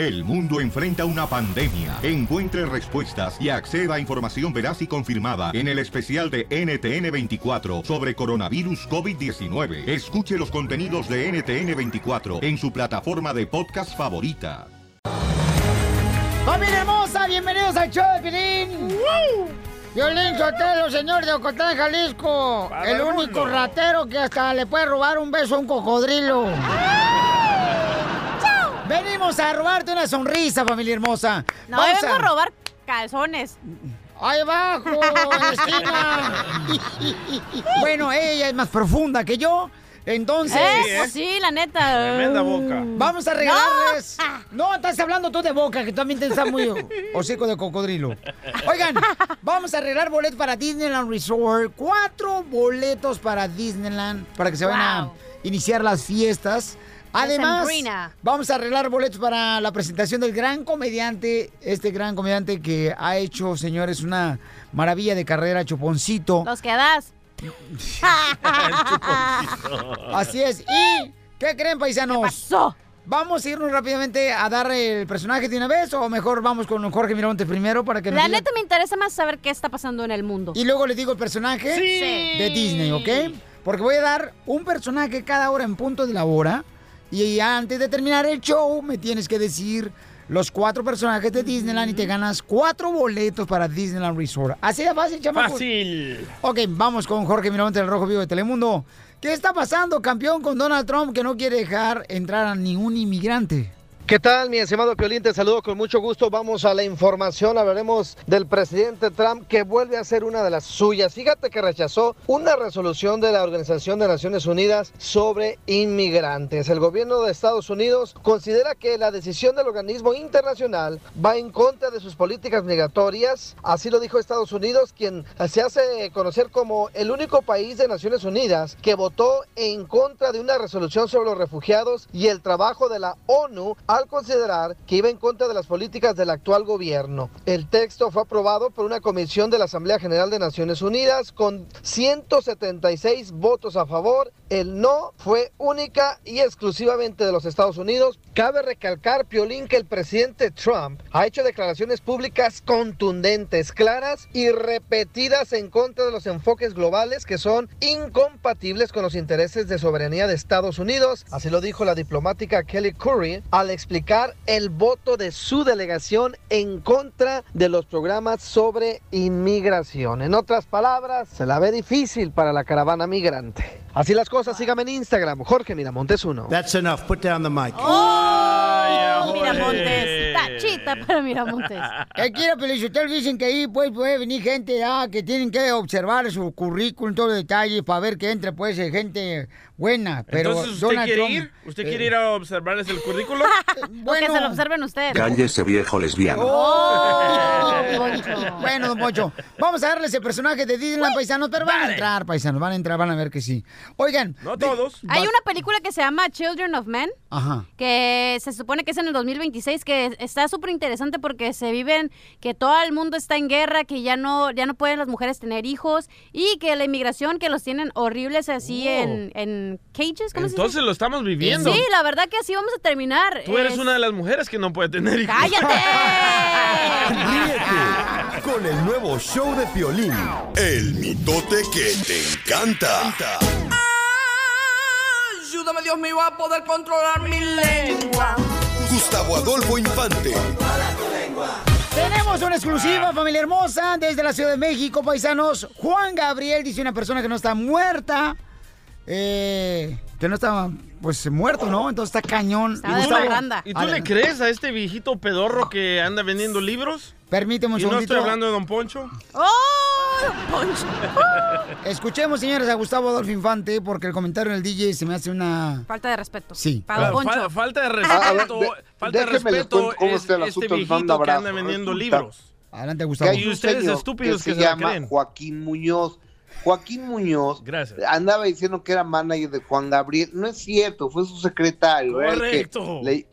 El mundo enfrenta una pandemia. Encuentre respuestas y acceda a información veraz y confirmada en el especial de NTN24 sobre coronavirus COVID-19. Escuche los contenidos de NTN24 en su plataforma de podcast favorita. ¡Familia hermosa! ¡Bienvenidos al show de Pilín! Violín Sotelo, señor de Ocotlán, Jalisco. Para el único mundo. ratero que hasta le puede robar un beso a un cocodrilo. Venimos a robarte una sonrisa, familia hermosa. No, Vamos vengo a robar calzones. Ahí abajo, bueno, ella es más profunda que yo. Entonces. Eso sí, la neta. Tremenda boca. Vamos a regalarles. No. estás hablando tú de boca, que también te está muy hocico de cocodrilo. Oigan, vamos a arreglar boletos para Disneyland Resort. Cuatro boletos para Disneyland para que se vayan a iniciar las fiestas. Además, vamos a arreglar boletos para la presentación del gran comediante, este gran comediante que ha hecho, señores, una maravilla de carrera, Chuponcito. Los que das. Así es. ¿Y qué creen, paisanos? ¿Qué pasó? ¿Vamos a irnos rápidamente a dar el personaje de una vez o mejor vamos con Jorge Miramontes primero para que nos La diga- neta me interesa más saber qué está pasando en el mundo. Y luego les digo el personaje Sí. de Disney, ¿ok? Porque voy a dar un personaje cada hora en punto de la hora. Y antes de terminar el show, me tienes que decir los cuatro personajes de Disneyland y te ganas cuatro boletos para Disneyland Resort. Así de fácil, chamaco. Fácil. Ok, vamos con Jorge Miramontes, el Rojo Vivo de Telemundo. ¿Qué está pasando, campeón, con Donald Trump que no quiere dejar entrar a ningún inmigrante? ¿Qué tal, mi estimado Piolín? Te saludo con mucho gusto. Vamos a la información. Hablaremos del presidente Trump que vuelve a ser una de las suyas. Fíjate que rechazó una resolución de la Organización de Naciones Unidas sobre inmigrantes. El gobierno de Estados Unidos considera que la decisión del organismo internacional va en contra de sus políticas migratorias. Así lo dijo Estados Unidos, quien se hace conocer como el único país de Naciones Unidas que votó en contra de una resolución sobre los refugiados y el trabajo de la ONU al considerar que iba en contra de las políticas del actual gobierno. El texto fue aprobado por una comisión de la Asamblea General de Naciones Unidas con 176 votos a favor. El no fue única y exclusivamente de los Estados Unidos. Cabe recalcar, Piolín, que el presidente Trump ha hecho declaraciones públicas contundentes, claras y repetidas en contra de los enfoques globales que son incompatibles con los intereses de soberanía de Estados Unidos. Así lo dijo la diplomática Kelly Curry al explicar el voto de su delegación en contra de los programas sobre inmigración. En otras palabras, se la ve difícil para la caravana migrante. Así las cosas, sígame en Instagram, Jorge Miramontes 1. That's enough. Put down the mic. ¡Oh! Miramontes. Tachita para Miramontes. ¿Qué quiere, Pelichotel? Dicen que ahí pues, puede venir gente ah, que tienen que observar su currículum, todo detalle, para ver que entre pues gente buena. Pero Entonces, ¿usted Donald quiere Trump, ir? ¿Usted eh, quiere ir a observarles el currículo? O que se lo observen ustedes. Cállese viejo lesbiano. Oh, Poncho. Bueno, don Pocho, vamos a darles el personaje de Disneyland, paisanos, pero van a entrar, paisanos, van a entrar, van a ver que sí. Oigan. No todos. Hay una película que se llama Children of Men. Ajá. que se supone que es en el 2026, que está súper interesante porque se viven, que todo el mundo está en guerra, que ya no, ya no pueden las mujeres tener hijos y que la inmigración que los tienen horribles así Oh. en, en cages, ¿cómo se Entonces dice? lo estamos viviendo. Sí, la verdad que así vamos a terminar. Tú eres Es- una de las mujeres que no puede tener hijos. ¡Cállate! Ríete con el nuevo show de Piolín. El mitote que te encanta. Ayúdame, Dios mío, a poder controlar mi lengua. Gustavo Adolfo Infante. Tenemos una exclusiva, familia hermosa, desde la Ciudad de México, paisanos. Juan Gabriel dice una persona que no está muerta, eh, que no está, pues, muerto, ¿no? Entonces está cañón. Estaba Gustavo. ¿Y tú le crees a este viejito pedorro que anda vendiendo libros? Permíteme un Y no estoy hablando de Don Poncho. ¡Oh! Poncho. Escuchemos, señores, a Gustavo Adolfo Infante, porque el comentario del DJ se me hace una... Falta de respeto. Sí. Para Don Poncho. fa- falta de A ver, respeto. de- falta de respeto cómo es está el este viejito que anda vendiendo Resulta libros. Adelante, que Gustavo. hay Y ustedes estúpidos que que se se la llama creen. Joaquín Muñoz. Joaquín Muñoz Gracias. andaba diciendo que era manager de Juan Gabriel. No es cierto, fue su secretario. que Correcto. le,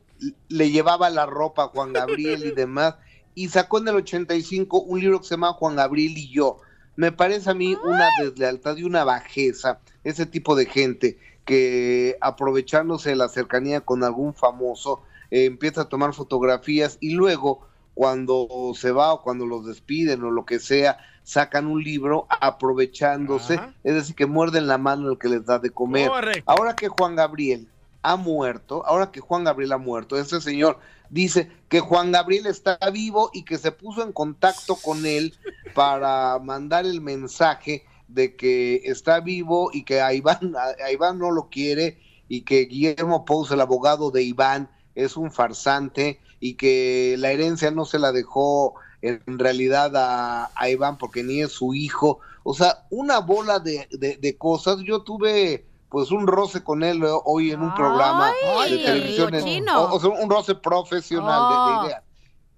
le llevaba la ropa a Juan Gabriel y demás. Y sacó en el 85 un libro que se llama Juan Gabriel y yo. Me parece a mí una deslealtad y una bajeza ese tipo de gente que aprovechándose de la cercanía con algún famoso eh, empieza a tomar fotografías y luego cuando se va o cuando los despiden o lo que sea, sacan un libro aprovechándose, es decir, que muerden la mano el que les da de comer. Correcto. Ahora que Juan Gabriel ha muerto, ahora que Juan Gabriel ha muerto, ese señor dice que Juan Gabriel está vivo y que se puso en contacto con él para mandar el mensaje de que está vivo y que a Iván, a- a Iván no lo quiere y que Guillermo Pous, el abogado de Iván, es un farsante y que la herencia no se la dejó en realidad a, a Iván porque ni es su hijo. O sea, una bola de, de- de cosas. Yo tuve pues un roce con él eh, hoy en un programa Ay, de televisión. en- o, o sea, un roce profesional de- de, Oh. ideas.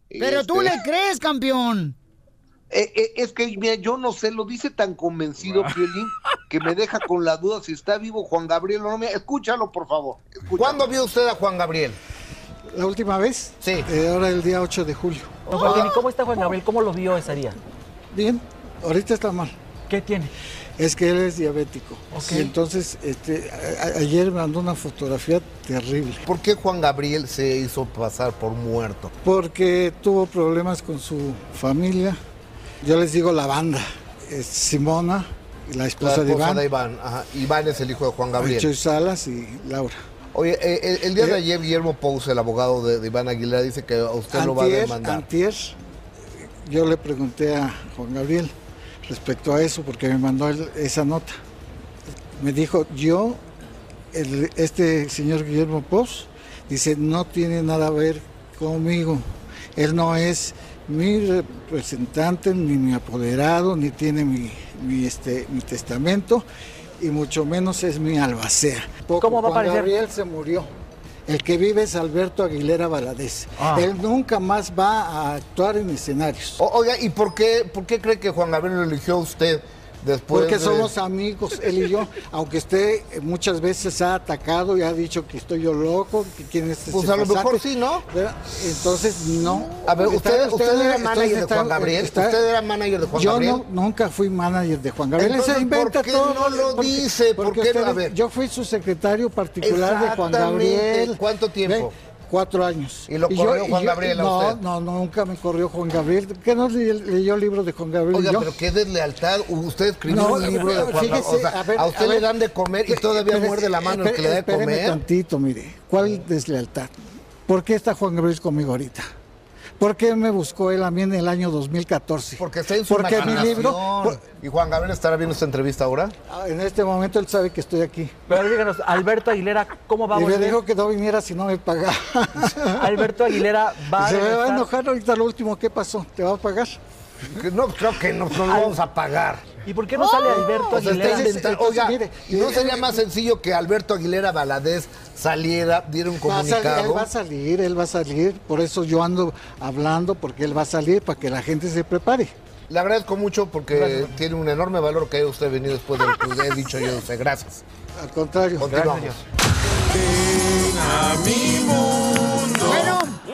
Pero tú Este, le crees, campeón. eh, eh, es que mira, yo no sé, lo dice tan convencido, Piolín, que me deja con la duda si está vivo Juan Gabriel o no. Mira, escúchalo, por favor. ¿Cuándo vio usted a Juan Gabriel? ¿La última vez? Sí. ahora el día 8 de julio. Don Joaquín, ¿y cómo está Juan Gabriel? ¿Cómo lo vio ese día? Bien, ahorita está mal. ¿Qué tiene? Es que él es diabético. Ok. Y entonces, este, ayer me mandó una fotografía terrible. ¿Por qué Juan Gabriel se hizo pasar por muerto? Porque tuvo problemas con su familia. Yo les digo la banda. Es Simona, la esposa, La de Iván. de Iván. Ajá. Iván es el hijo de Juan Gabriel. Choy Salas y Laura. Oye, eh, el, día de Eh, ayer Guillermo Pous, el abogado de, de Iván Aguilera, dice que a usted lo va a Antier, demandar. antier, yo le pregunté a Juan Gabriel respecto a eso, porque me mandó esa nota. Me dijo, yo, el- este señor Guillermo Pous, dice, no tiene nada a ver conmigo. Él no es mi representante, ni mi apoderado, ni tiene mi, mi, este, mi testamento, y mucho menos es mi albacea. ¿Cómo va a Juan aparecer? Gabriel se murió. El que vive es Alberto Aguilera Valadez. Ah. Él nunca más va a actuar en escenarios. O- oiga, ¿y por qué, por qué cree que Juan Gabriel lo eligió a usted después Porque de- somos amigos, él y yo. Aunque usted eh, muchas veces ha atacado y ha dicho que estoy yo loco, que quién es Pues ese a lo mejor sí, ¿no? Entonces, no. A ver, usted, usted, era manager de Juan Gabriel. está- usted era manager de Juan yo Gabriel. no, nunca fui manager de Juan Gabriel. Él Entonces, se inventa ¿por qué todo. no lo dice? ¿Por porque no? usted- A ver. Yo fui su secretario particular de Juan. Gabriel. ¿Cuánto tiempo? Ve, Cuatro años. ¿Y lo corrió Juan yo- Gabriel a no, usted? no, nunca me corrió Juan Gabriel. ¿Qué no le- leyó libros de Juan Gabriel? Oiga, yo? pero qué deslealtad. Usted escribió No, un libro de Juan Gabriel. O sea, a ver, a usted a le dan de comer y todavía Espérese, muerde la mano el que le da de comer. tantito, mire. ¿Cuál deslealtad? ¿Por qué está Juan Gabriel conmigo ahorita? ¿Por qué me buscó él a mí en el año 2014? Porque está en su Porque mi libro... por- ¿Y Juan Gabriel estará viendo esta entrevista ahora? ah, en este momento él sabe que estoy aquí. Pero díganos, Alberto Aguilera, ¿cómo va a Y me dijo que no viniera si no me pagaba. Alberto Aguilera va a Se me va a enojar ahorita lo último. ¿Qué pasó? ¿Te va a pagar? No, creo que no, no lo vamos a pagar. ¿Y por qué no sale Alberto O sea, está Aguilera? entonces, Oiga, mire, ¿y no eh, sería eh, más sencillo que Alberto Aguilera Valadez saliera, diera un Va a salir, comunicado? él va a salir, él va a salir. Por eso yo ando hablando, porque él va a salir para que la gente se prepare. Le agradezco mucho porque tiene un enorme valor que haya usted venido después de lo que he dicho yo usted. Gracias. Al contrario. Continuamos. Bueno,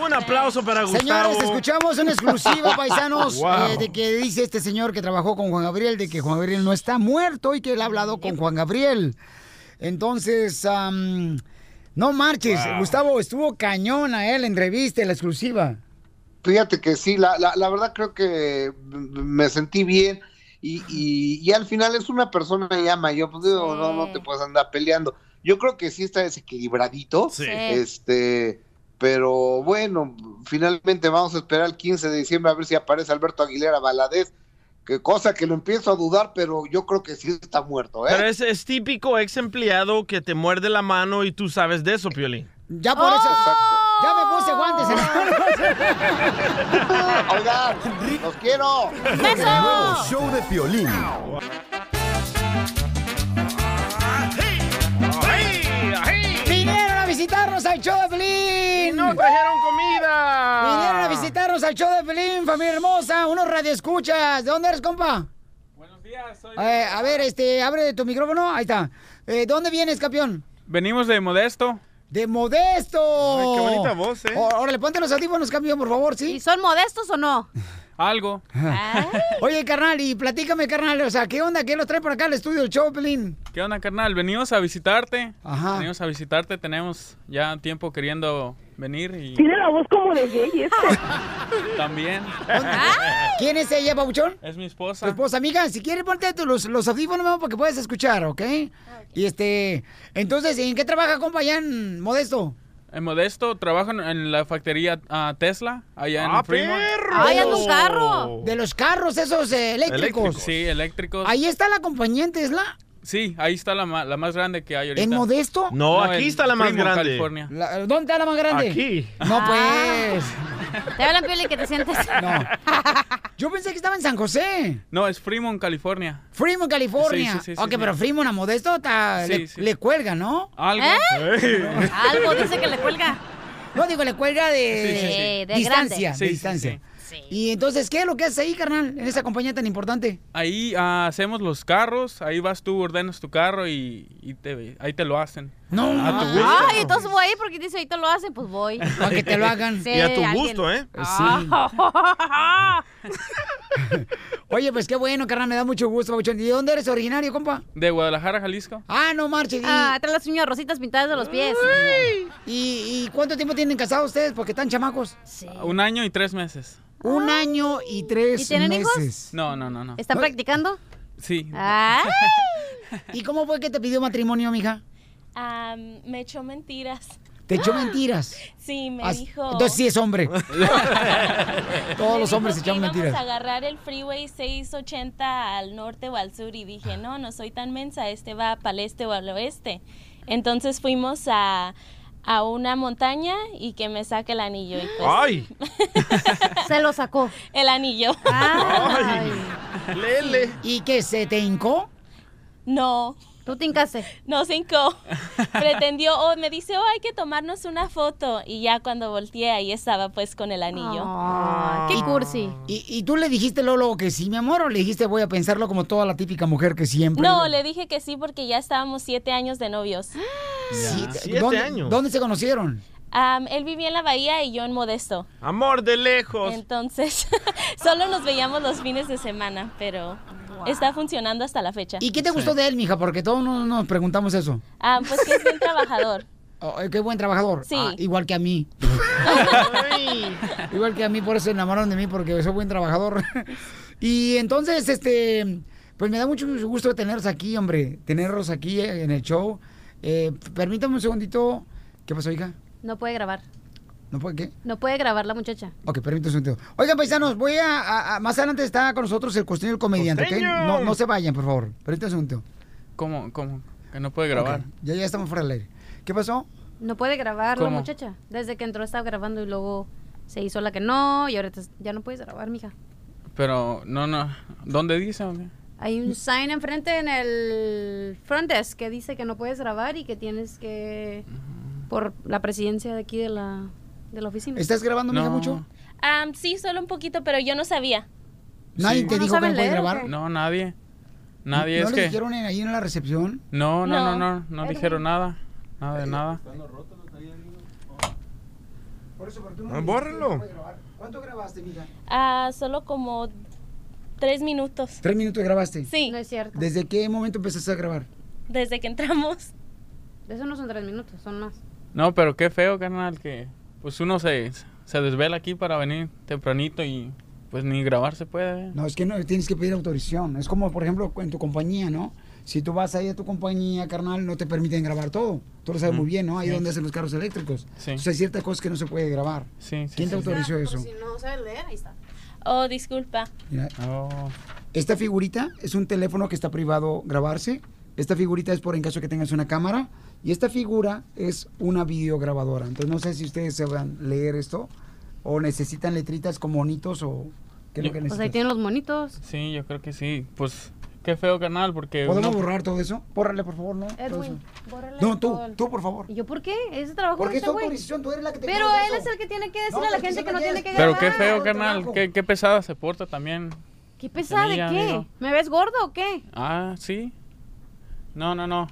Un aplauso para Gustavo. Señores, escuchamos una exclusiva, paisanos, Wow. eh, de que dice este señor que trabajó con Juan Gabriel, de que Juan Gabriel no está muerto y que él ha hablado con Juan Gabriel. Entonces, am, no marches, Gustavo, estuvo cañón a él, entrevista, en la exclusiva. Fíjate que sí, la, la, la verdad creo que me sentí bien y, y, y al final es una persona ya mayor, pues digo, no, no te puedes andar peleando. Yo creo que sí está desequilibradito, Sí. este, pero bueno, finalmente vamos a esperar el 15 de diciembre a ver si aparece Alberto Aguilera Valadez, que cosa que lo empiezo a dudar, pero yo creo que sí está muerto, ¿eh? Pero es, es típico ex empleado que te muerde la mano y tú sabes de eso, Piolín. Ya por eso, ya me puse guantes. Oigan, los quiero. El nuevo show de Piolín. Visitarnos al show de Pelín. ¡No trajeron comida! Vinieron a visitarnos al show de Pelín, familia hermosa, unos radioescuchas. ¿De dónde eres, compa? Buenos días, soy... a ver, este, abre tu micrófono, ahí está. Eh, ¿De dónde vienes, campeón? Venimos de Modesto. ¡De Modesto! Ay, qué bonita voz, ¿eh? Órale, ponte los audífonos, campeón, por favor, ¿sí? ¿Y son modestos o no? Algo. Oye, carnal, y platícame, carnal, o sea, ¿qué onda? ¿Qué los trae por acá al estudio del show, Pelín? ¿Qué onda, carnal? Venimos a visitarte. Ajá. Venimos a visitarte. Tenemos ya tiempo queriendo venir y Tiene la voz como de gay este. también. ¿Quién es ella, Pabuchón? Es mi Tu esposa. esposa, amiga, si quieres ponte tú los, los audífonos mamá, para que puedas escuchar, ¿ok? Y este, entonces, ¿en qué trabaja, compa, allá en Modesto? En Modesto trabajo en, en la factoría ah, Tesla, allá en ¡Ah, Fremont. perro! ¡Ay, anda un carro! De los carros esos eh, eléctricos. Sí, eléctricos. Ahí está la compañía en Tesla. Sí, ahí está la, ma- la más grande que hay ahorita. ¿En Modesto? No, aquí está la más grande. California. La- ¿Dónde está la más grande? Aquí. No, pues. Te hablan, Pioli, que te sientes. No. Yo pensé que estaba en San José. No, es Fremont, California. Fremont, California. Sí, sí, sí, ok, sí. pero Fremont a Modesto está- Sí, le, sí. le cuelga, ¿no? Algo. ¿Eh? Algo dice que le cuelga. No, digo, le cuelga de, Sí, sí, sí. De distancia. de Sí, sí. Y entonces, ¿qué es lo que haces ahí, carnal? En esa compañía tan importante. Ahí ah, hacemos los carros, ahí vas tú, ordenas tu carro y, y te, ahí te lo hacen. No, A tu gusto. Ay, entonces voy porque dice, ahorita lo hacen, pues voy. Para que te lo hagan. Sí, Y a tu alguien. gusto, ¿eh? Ah. Oye, pues qué bueno, carnal, me da mucho gusto, Pabuchón. ¿Y de dónde eres originario, compa? De Guadalajara, Jalisco. Ah, no marches. ¿Y, Ah, trae las uñas rositas pintadas de los pies. y, y cuánto tiempo tienen casados ustedes? Porque están chamacos. Un año y tres meses. Un año y tres ¿Y tienen hijos? meses. No, no, no, no. ¿Están practicando? Sí. Ah. ¿Y cómo fue que te pidió matrimonio, mija? Am, me echó mentiras. Te echó mentiras. Sí, me As- dijo. Entonces sí es hombre. Todos los hombres se echan mentiras. a agarrar el freeway 680 al norte o al sur y dije, no, no soy tan mensa, este va para el este o al oeste. Entonces fuimos a, a una montaña y que me saque el anillo. Y pues, ¡Ay! Se lo sacó. El anillo. Ay. Lele. ¿Y qué, se te hincó? No. ¿Tú te? No, cinco. Pretendió, o me dice, oh, hay que tomarnos una foto. Y ya cuando volteé, ahí estaba pues con el anillo. Qué cursi. ¿Y, y tú le dijiste, Lolo, que sí, mi amor, o le dijiste, voy a pensarlo como toda la típica mujer que siempre... No, le dije que sí porque ya estábamos siete años de novios. Sí, Siete ¿dónde, años. ¿Dónde se conocieron? Él vivía en la bahía y yo en Modesto. Amor de lejos. Entonces, solo nos veíamos los fines de semana, pero está funcionando hasta la fecha. ¿Y qué te gustó de él, mija? Porque todos nos, nos preguntamos eso. Ah, pues que es bien trabajador. Oh, eh, qué buen trabajador. Sí. Ah, igual que a mí. igual que a mí, por eso se enamoraron de mí, porque soy buen trabajador. y entonces, este, pues me da mucho gusto tenerlos aquí, hombre. Tenerlos aquí en el show. Eh, permítame un segundito. ¿Qué pasó, hija? No puede grabar. ¿No puede qué? No puede grabar la muchacha. Ok, permítame un segundito. Oigan, paisanos, voy a, a- a- Más adelante está con nosotros el costeño el comediante, ¿ok? No, no se vayan, por favor. Permítame un segundito. ¿Cómo? ¿Cómo? Que no puede grabar. Ok, Ya, ya estamos fuera del aire. ¿Qué pasó? No puede grabar la ¿Cómo? muchacha. Desde que entró estaba grabando y luego se hizo la que no y ahorita ya no puedes grabar, mija. Pero, no, no. ¿Dónde dice? o qué? Hay un sign enfrente en el front desk que dice que no puedes grabar y que tienes que por la presidencia de aquí de la de la oficina. ¿Estás grabando, mija, No. mucho? Am, sí, solo un poquito, pero yo no sabía. ¿Nadie Sí. te ¿No dijo que no puedes grabar? qué? No, nadie. Nadie, ¿No es que... dijeron en- ahí en la recepción? No, no, no, No. no, no dijeron nada. Nada de nada. Por eso, tú Ah, bórralo. ¿Cuánto grabaste, mija? Ah, solo como tres minutos. Tres minutos grabaste. Sí, No es cierto. ¿Desde qué momento empezaste a grabar? desde que entramos. Eso no son tres minutos, son más. No, pero qué feo, carnal, que pues uno se, se desvela aquí para venir tempranito y pues ni grabar se puede. ¿eh? No, es que no, tienes que pedir autorización. Es como, por ejemplo, en tu compañía, ¿no? Si tú vas ahí a tu compañía, carnal, no te permiten grabar todo. Tú lo sabes Ujú. muy bien, ¿no? Ahí Sí. donde hacen los carros eléctricos. Sí. Sea, hay ciertas cosas que no se puede grabar. Sí, sí, ¿Quién te autorizó eso? no sabes leer, ahí está. Oh, disculpa. Mira, Oh, esta figurita es un teléfono que está privado grabarse. Esta figurita es por en caso que tengas una cámara. Y esta figura es una videograbadora. Entonces no sé si ustedes sabrán leer esto. O necesitan letritas con monitos o... ¿Qué es lo que Pues ahí necesitan? tienen los monitos. sí, yo creo que sí. Pues qué feo, carnal, porque ¿Podemos uno- borrar todo eso? Bórrale, por favor, ¿no? Todo Edwin, bórrale No, tú, todo el- tú, por favor. ¿Y yo por qué? Ese trabajo Porque de es tu autorización, tú eres la que te Pero él eso. es el que tiene que decirle No, a la que gente que no tiene que Pero qué feo, trabajo. qué, qué pesada se porta también. ¿Qué pesada de qué? amigo. ¿Me ves gordo o qué? Ah, sí. No, no, no.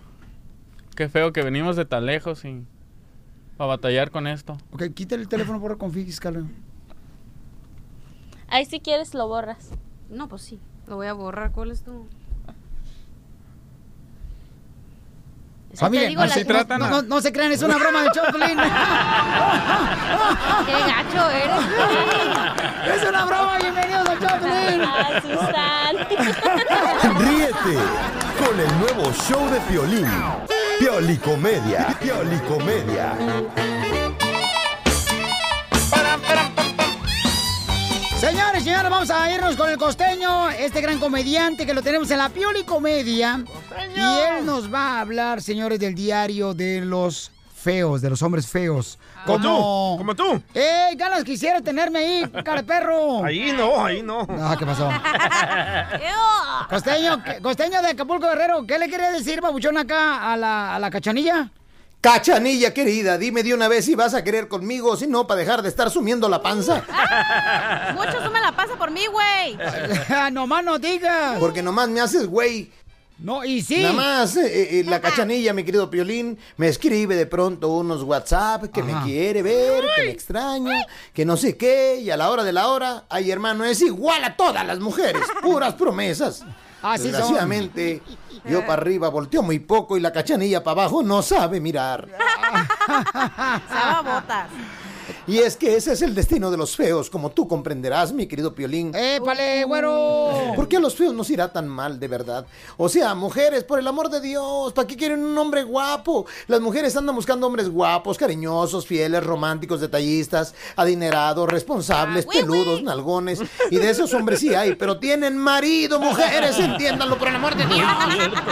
Qué feo que venimos de tan lejos y para batallar con esto. Ok, quítale el teléfono por con fiscal. Ahí si quieres lo borras. No, pues sí. Lo voy a borrar. ¿Cuál es tu...? Es que te Familia, digo, no, la- se, no, no- no se crean, es una broma de Choplin. ¡Qué gacho eres! es una broma, bienvenidos a Choplin. Susan. Ríete con el nuevo show de Piolín. Piolicomedia. Piolicomedia. Señores, señores, vamos a irnos con el costeño, este gran comediante que lo tenemos en la Pioli Comedia. Y él nos va a hablar, señores, del diario de los feos, de los hombres feos. Como tú, como tú. ¡Ey, ganas quisiera tenerme ahí, cara de perro! Ahí no, ahí no. Ah, ¿qué pasó? Costeño, ¿qué- costeño de Acapulco Guerrero, ¿qué le quería decir, babuchón, acá a la, a la cachanilla? Cachanilla querida, dime de una vez si vas a querer conmigo, si no, para dejar de estar sumiendo la panza. Mucho me la pasa por mí, güey. nomás no digas. Porque nomás me haces güey. No, y sí. Nada más, eh, eh, la cachanilla, mi querido Piolín, me escribe de pronto unos WhatsApp que me quiere ver, que me extraña, que no sé qué, y a la hora de la hora, ay hermano, es igual a todas las mujeres, puras promesas. Así son. Desgraciadamente, yo para arriba volteo muy poco y la cachanilla para abajo no sabe mirar. Se va botas. Y es que ese es el destino de los feos, como tú comprenderás, mi querido Piolín. ¡Épale, güero! ¿Por qué a los feos nos irá tan mal, de verdad? O sea, mujeres, por el amor de Dios, ¿para qué quieren un hombre guapo? Las mujeres andan buscando hombres guapos, cariñosos, fieles, románticos, detallistas, adinerados, responsables, peludos, nalgones. Y de esos hombres sí hay, pero tienen marido, mujeres, entiéndanlo, por el amor de Dios.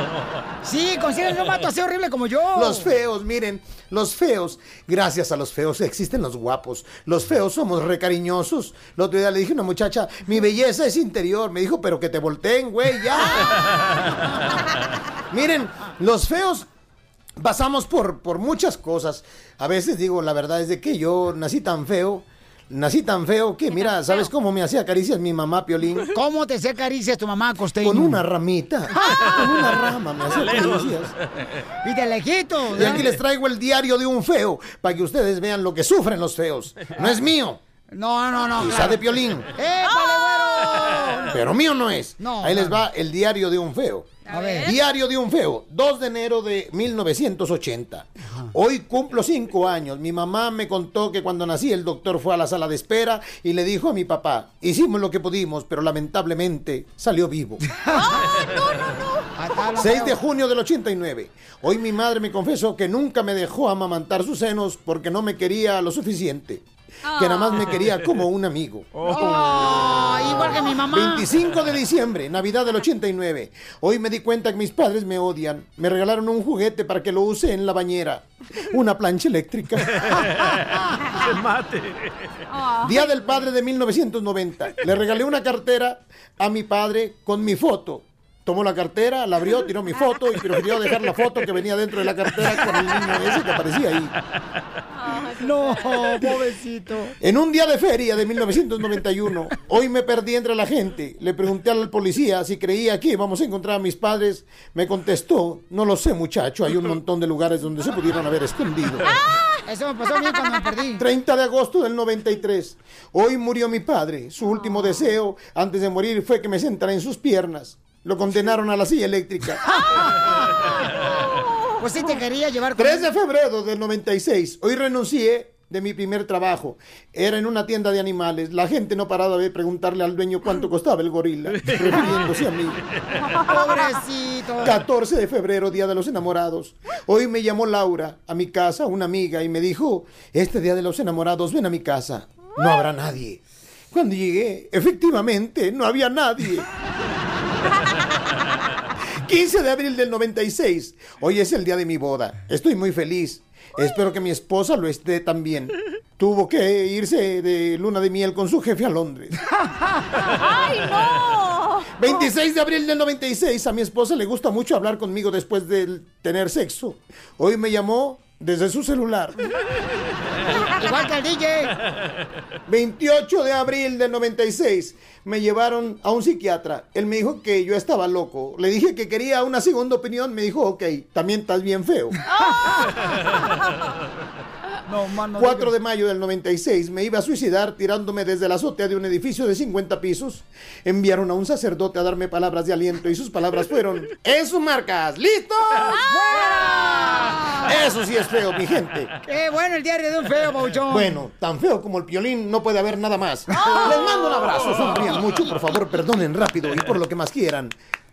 Sí, consiguen un vato así horrible como yo. Los feos, miren, los feos, gracias a los feos existen los guapos. Los feos somos recariñosos. El otro día le dije a una muchacha, mi belleza es interior. Me dijo, pero que te volteen, güey, ya. miren, los feos pasamos por, por muchas cosas. A veces digo, la verdad es de que yo nací tan feo. Nací tan feo que, mira, ¿sabes cómo me hacía caricias mi mamá, Piolín? ¿Cómo te hacía caricias tu mamá, Costeño? Con una ramita. Con una rama me hacía caricias. Y de lejito. Y aquí les traigo el diario de un feo, para que ustedes vean lo que sufren los feos. No es mío, No, no, no. quizá claro. de Piolín, ¡Épale, güero! pero mío no es. No, Ahí les va el diario de un feo. A ver. Diario de un feo, 2 de enero de 1980. Hoy cumplo cinco años. Mi mamá me contó que cuando nací el doctor fue a la sala de espera y le dijo a mi papá, hicimos lo que pudimos, pero lamentablemente salió vivo. 6 de junio del 89. Hoy mi madre me confesó que nunca me dejó amamantar sus senos porque no me quería lo suficiente. Que nada más me quería como un amigo. Oh, igual que mi mamá. 25 de diciembre, Navidad del 89. Hoy me di cuenta que mis padres me odian. Me regalaron un juguete para que lo use en la bañera. Una plancha eléctrica. Se mate. Día del Padre de 1990. Le regalé una cartera a mi padre con mi foto. Tomó la cartera, la abrió, tiró mi foto y prefirió dejar la foto que venía dentro de la cartera con el niño ese que aparecía ahí. No, pobrecito. En un día de feria de 1991, hoy me perdí entre la gente. Le pregunté al policía si creía que íbamos a encontrar a mis padres. Me contestó, no lo sé muchacho, hay un montón de lugares donde se pudieron haber escondido. Eso me pasó a mí cuando me perdí. 30 de agosto del 93. Hoy murió mi padre. Su último deseo antes de morir fue que me sentara en sus piernas. Lo condenaron a la silla eléctrica. Pues sí te quería llevar 3 de febrero del 96. Hoy renuncié de mi primer trabajo. Era en una tienda de animales. La gente no paraba de preguntarle al dueño cuánto costaba el gorila, refiriéndose a mí. Pobrecito. 14 de febrero, Día de los Enamorados. Hoy me llamó Laura a mi casa, una amiga, y me dijo, este Día de los Enamorados, ven a mi casa. No habrá nadie. Cuando llegué, efectivamente, no había nadie. 15 de abril del 96. Hoy es el día de mi boda. Estoy muy feliz. Espero que mi esposa lo esté también. Tuvo que irse de luna de miel con su jefe a Londres. ¡Ay, no! 26 de abril del 96. A mi esposa le gusta mucho hablar conmigo después de tener sexo. Hoy me llamó desde su celular. Igual que el DJ. 28 de abril del 96. Me llevaron a un psiquiatra. Él me dijo que yo estaba loco. Le dije que quería una segunda opinión. Me dijo, ok, también estás bien feo. No, man, no 4 digas. de mayo del 96 me iba a suicidar tirándome desde la azotea de un edificio de 50 pisos. Enviaron a un sacerdote a darme palabras de aliento y sus palabras fueron: ¡Eso marcas! ¡Listos! ¡Fuera! Eso sí es feo, mi gente. ¡Qué bueno el diario de un feo, Pauchón! Bueno, tan feo como el piolín no puede haber nada más. Les mando un abrazo, sonrían mucho, por favor, perdonen rápido y por lo que más quieran.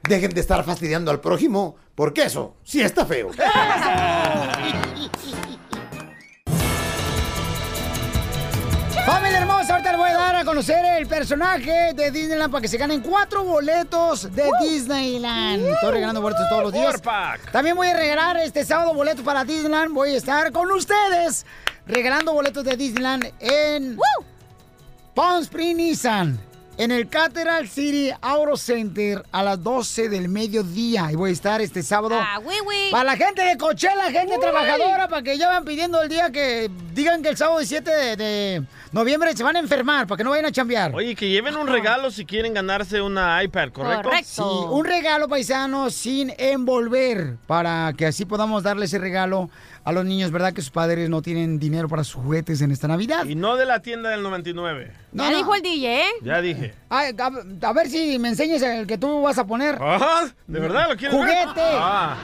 Dejen de estar fastidiando al prójimo, porque eso sí está feo. Familia hermosa, ahorita les voy a dar a conocer el personaje de Disneyland para que se ganen cuatro boletos de Disneyland. Estoy regalando boletos todos los días. También voy a regalar este sábado boletos para Disneyland. Voy a estar con ustedes regalando boletos de Disneyland en Palm Nissan. En el Cathedral City Auto Center a las 12 del mediodía. Y voy a estar este sábado. Ah, güey, güey. Para la gente de Coachella, gente trabajadora, para que ya van pidiendo el día que digan que el sábado 17 de, de noviembre se van a enfermar, para que no vayan a chambear. Oye, que lleven un regalo si quieren ganarse una iPad, ¿correcto? Sí, un regalo paisano sin envolver, para que así podamos darle ese regalo a los niños, ¿verdad? Que sus padres no tienen dinero para sus juguetes en esta Navidad. Y no de la tienda del 99. ya dijo el DJ, ¿eh? Ya dije. Ay, a, a ver si me enseñas el que tú vas a poner. Ah, ¿De verdad lo quieres ver? ¡Juguete! Ah,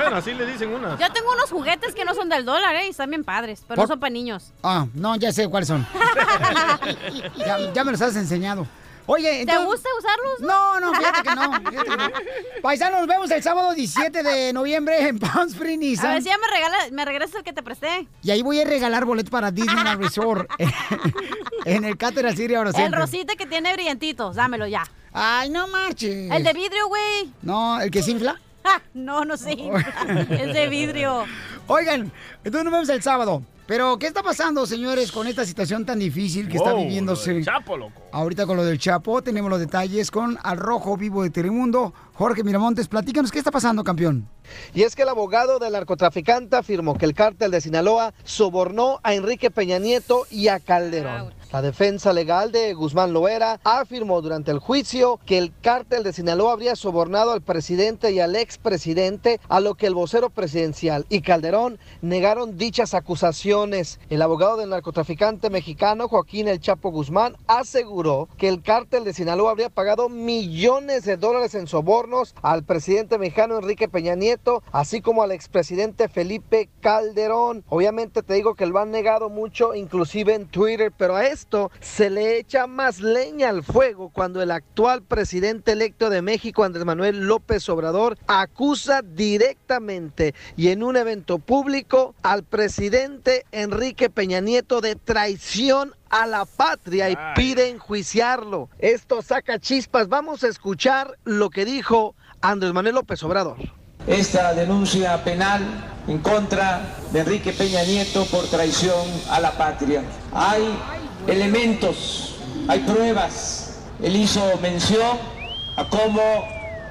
bueno, así le dicen unas. Yo tengo unos juguetes que no son del dólar, ¿eh? Y están bien padres, pero Por- no son para niños. Ah, no, ya sé cuáles son. ya, ya me los has enseñado. Oye, ¿Te gusta usarlos? No, no, fíjate que no. fíjate que no. Paisanos, nos vemos el sábado 17 de noviembre en Palm Springs A Nissan. ver si ya me, regala, me regresas el que te presté. Y ahí voy a regalar boletos para Disneyland Resort en el Cathedral City ahora El rosita que tiene brillantitos, dámelo ya. Ay, no marches. El de vidrio, güey. No, ¿el que se infla? Ah, no, no sé. es de vidrio. Oigan, entonces nos vemos el sábado. Pero, ¿qué está pasando, señores, con esta situación tan difícil que está Wow, viviéndose? lo del Chapo, loco. Ahorita con lo del Chapo, tenemos los detalles con Al Rojo Vivo de Telemundo. Jorge Miramontes, platícanos, ¿qué está pasando, campeón? Y es que el abogado del narcotraficante afirmó que el cártel de Sinaloa sobornó a Enrique Peña Nieto y a Calderón. La defensa legal de Guzmán Loera afirmó durante el juicio que el cártel de Sinaloa habría sobornado al presidente y al expresidente, a lo que el vocero presidencial y Calderón negaron dichas acusaciones. El abogado del narcotraficante mexicano Joaquín El Chapo Guzmán aseguró que el cártel de Sinaloa habría pagado millones de dólares en sobornos al presidente mexicano Enrique Peña Nieto, así como al expresidente Felipe Calderón. Obviamente te digo que lo han negado mucho, inclusive en Twitter, pero a esto se le echa más leña al fuego cuando el actual presidente electo de México, Andrés Manuel López Obrador, acusa directamente y en un evento público al presidente Enrique Peña Nieto de traición a la patria y pide enjuiciarlo. Esto saca chispas. Vamos a escuchar lo que dijo Andrés Manuel López Obrador. esta denuncia penal en contra de Enrique Peña Nieto por traición a la patria. Hay elementos, hay pruebas. Él hizo mención a cómo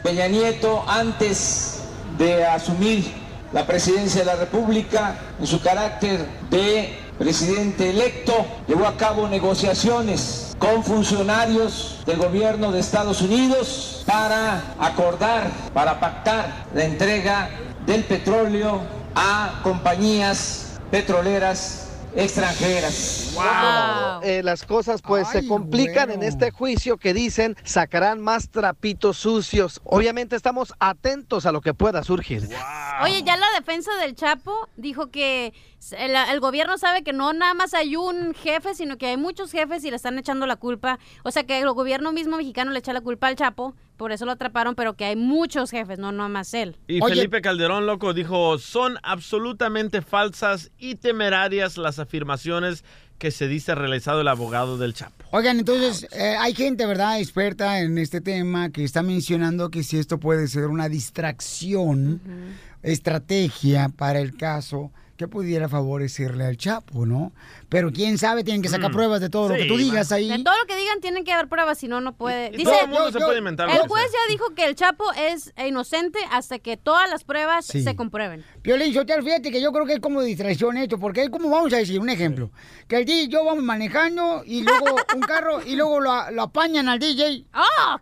Peña Nieto, antes de asumir la presidencia de la República, en su carácter de presidente electo, llevó a cabo negociaciones con funcionarios del gobierno de Estados Unidos para acordar, para pactar la entrega del petróleo a compañías petroleras extranjeras. Wow. Eh, las cosas pues se complican en este juicio que dicen sacarán más trapitos sucios. Obviamente estamos atentos a lo que pueda surgir. Oye, ya la defensa del Chapo dijo que el, el gobierno sabe que no nada más hay un jefe, sino que hay muchos jefes y le están echando la culpa. O sea, que el gobierno mismo mexicano le echa la culpa al Chapo, por eso lo atraparon, pero que hay muchos jefes, no nada más él. Y Felipe Calderón, loco, dijo, son absolutamente falsas y temerarias las afirmaciones que se dice ha realizado el abogado del Chapo. Oigan, entonces, eh, hay gente, ¿verdad?, experta en este tema que está mencionando que si esto puede ser una distracción, estrategia para el caso que pudiera favorecerle al Chapo, ¿no? Pero quién sabe, tienen que sacar Mm. pruebas de todo lo que tú Sí, digas ahí. De todo lo que digan tienen que haber pruebas, si no, no puede. Y todo el mundo se puede inventar El juez ya dijo que el Chapo es inocente hasta que todas las pruebas Sí. se comprueben. Piolín, Sotelo, fíjate que yo creo que es como distracción esto, porque es como vamos a decir, un ejemplo, que el DJ y yo vamos manejando y luego un carro y luego lo, lo apañan al DJ,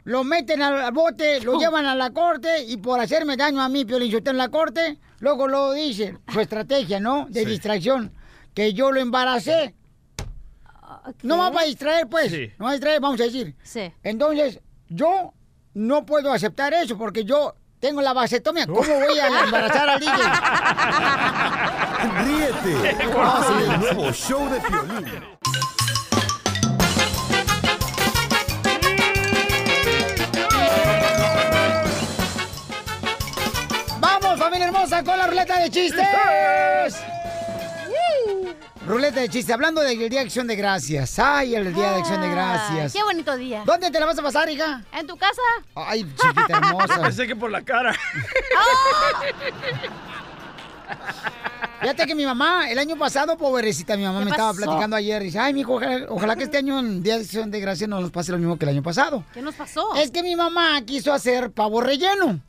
lo meten al, bote, lo llevan a la corte y por hacerme daño a mí, Piolín, Sotelo, en la corte, luego lo dicen, su estrategia, ¿no? De distracción. que yo lo embaracé. No va para distraer, pues. Sí. No va a distraer, vamos a decir. Sí. Entonces, yo no puedo aceptar eso porque yo tengo la vasectomía. ¿Cómo voy a embarazar al DJ? Ríete con el nuevo show de Piolín. Familia hermosa, con la ruleta de chistes! Ruleta de chistes, hablando del Día de Acción de Gracias. ¡Ay, el Día de Acción de Gracias! Qué bonito día. ¿Dónde te la vas a pasar, hija? ¿En tu casa? Ay, chiquita hermosa. Pensé que por la cara. Fíjate que mi mamá, el año pasado, pobrecita, mi mamá ¿Qué me estaba platicando ayer. Dice, ay, mijo, ojalá, ojalá que este año en Día de Acción de Gracias no nos pase lo mismo que el año pasado. ¿Qué nos pasó? Es que mi mamá quiso hacer pavo relleno,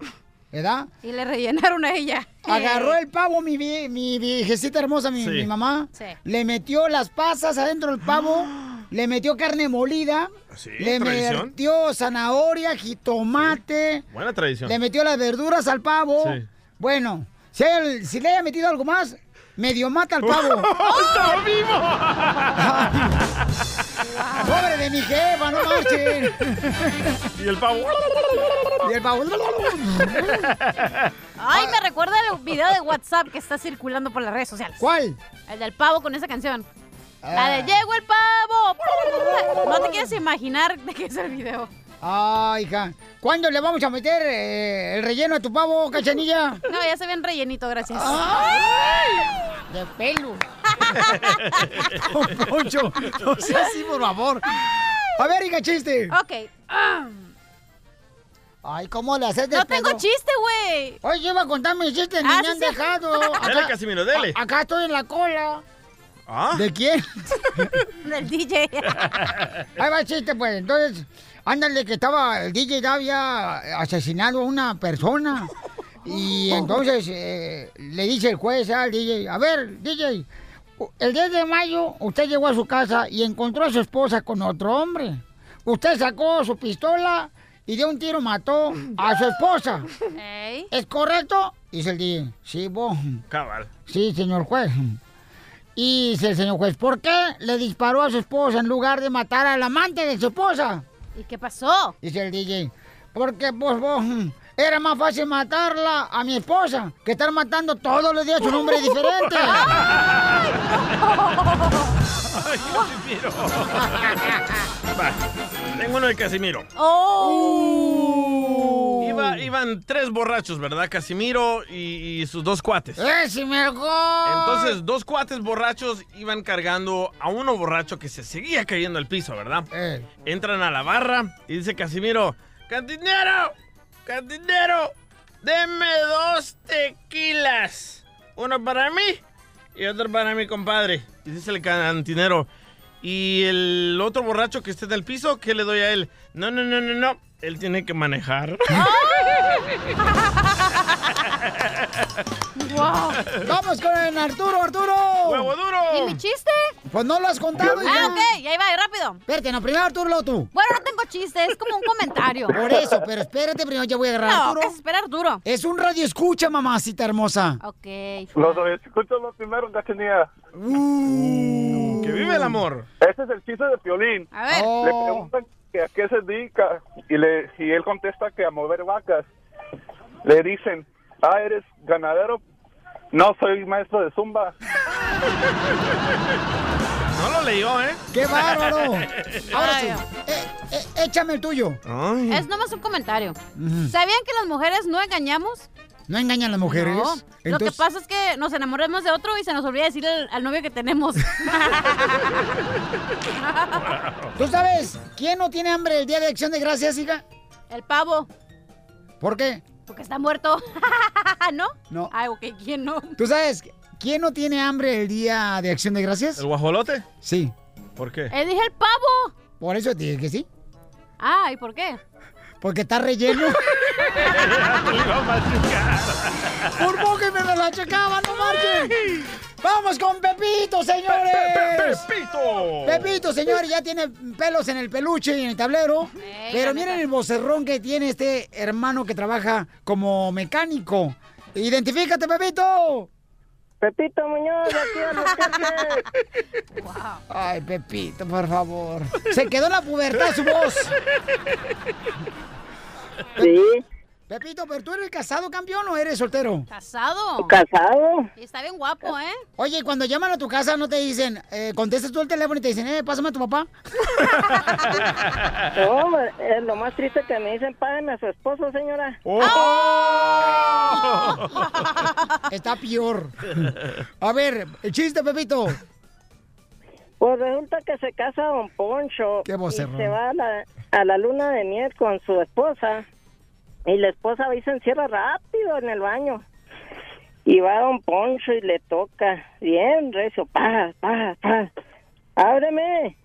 ¿verdad? Y le rellenaron a ella. Agarró el pavo, mi, vie- mi viejecita hermosa, mi, Sí. mi mamá. Sí. Le metió las pasas adentro del pavo. Le metió carne molida. Sí, le tradición. metió zanahoria, jitomate. Buena tradición. Le metió las verduras al pavo. Sí. Bueno, si, le haya metido algo más, medio mata al pavo. ¡Está vivo! ¡Pobre de mi jefa, no marchen! Y el pavo. Y el pavo. Ay, me recuerda el video de WhatsApp que está circulando por las redes sociales. ¿Cuál? El del pavo con esa canción. La Ah. de Llegó el pavo. No te quieres imaginar de qué es el video. Ay, hija. ¿Cuándo le vamos a meter eh, el relleno a tu pavo, cachanilla? No, ya se ven rellenito, gracias. De pelo. Don Poncho, no sea así, por favor. A ver, hija, chiste. Ok. Ah, Ay, ¿cómo le haces de no tengo pedo? chiste, güey. Oye, yo iba a contar mis chistes, ni Ah, me sí, han sí. dejado. Dele, Casimiro, dele. a- acá estoy en la cola. ¿Ah? ¿De quién? Del DJ. Ahí va el chiste, pues. Entonces, ándale que estaba, el DJ ya había asesinado a una persona. Y entonces eh, le dice el juez al DJ, a ver, DJ, el 10 de mayo usted llegó a su casa y encontró a su esposa con otro hombre. Usted sacó su pistola y de un tiro mató a su esposa. ¿Es correcto? Dice el DJ. Sí, vos. Cabal. Sí, señor juez. Y dice el señor juez, ¿por qué le disparó a su esposa en lugar de matar al amante de su esposa? ¿Y qué pasó? Dice el DJ, porque pues vos, mm, era más fácil matarla a mi esposa que estar matando todos los días un hombre diferente. Ay, Casimiro. Va, tengo uno de Casimiro. ¡Oh! Iba- iban tres borrachos, ¿verdad? Casimiro y, y sus dos cuates. ¡Ese mejor! Entonces, dos cuates borrachos iban cargando a uno borracho que se seguía cayendo al piso, ¿verdad? Eh. Entran a la barra y dice Casimiro, ¡Cantinero! ¡Cantinero! ¡Deme dos tequilas! Uno para mí y otro para mi compadre. Y dice el cantinero, ¿y el otro borracho que esté en el piso, qué le doy a él? No, no, no, no, no. Él tiene que manejar. ¡Wow! ¡Vamos con el Arturo, Arturo! ¡Huevo duro! ¿Y mi chiste? Pues no lo has contado ya. Ah, ok, ya iba, rápido. Espérate, no, primero Arturo, luego tú. Bueno, no tengo chiste, es como un comentario. Por eso, pero espérate, primero ya voy a agarrar a No, Arturo. que se espera Arturo. Es un radio escucha, mamacita hermosa. Ok. Los escucho los primeros, cachanilla. ¡Que vive el amor! Ese es el chiste de Piolín. A ver. Oh. Le preguntan que a qué se dedica y, le, y él contesta que a mover vacas. Le dicen, ah, ¿eres ganadero? No, soy maestro de zumba. No lo leyó, ¿eh? ¡Qué bárbaro! Ahora sí, Ay. eh, eh, échame el tuyo. Es nomás un comentario. ¿Sabían que las mujeres no engañamos? ¿No engañan a las mujeres? No. Lo que pasa es que nos enamoramos de otro y se nos olvida decir al, al novio que tenemos. ¿Tú sabes quién no tiene hambre el día de acción de gracias, hija? El pavo, ¿Por qué? porque está muerto. ¿No? No. Ay, ok, ¿quién no? ¿Tú sabes quién no tiene hambre el día de acción de gracias? ¿El guajolote? Sí. ¿Por qué? Eh, dije el pavo. Por eso te dije que sí. Ah, ¿y por qué? Porque está relleno. Por poco que me la checaba, no marchen. Vamos con Pepito, señores. ¡Pepito! Pepito, señores, ya tiene pelos en el peluche y en el tablero. Pero miren el vocerrón que tiene este hermano que trabaja como mecánico. Identifícate, Pepito. Pepito Muñoz, aquí a los Ay, Pepito, por favor. Se quedó en la pubertad su voz. Sí. Pepito, pero tú eres casado, campeón, o eres soltero? Casado. Casado. Y está bien guapo, ¿eh? Oye, cuando llaman a tu casa, ¿no te dicen, eh, contestas tú el teléfono y te dicen, eh, pásame a tu papá? No, es lo más triste que me dicen, págame a su esposo, señora. Oh. Está peor. A ver, el chiste, Pepito. Pues resulta que se casa Don Poncho Qué y se va a la, a la luna de miel con su esposa y la esposa y se encierra rápido en el baño y va Don Poncho y le toca bien recio, pa, pa, pa, ábreme.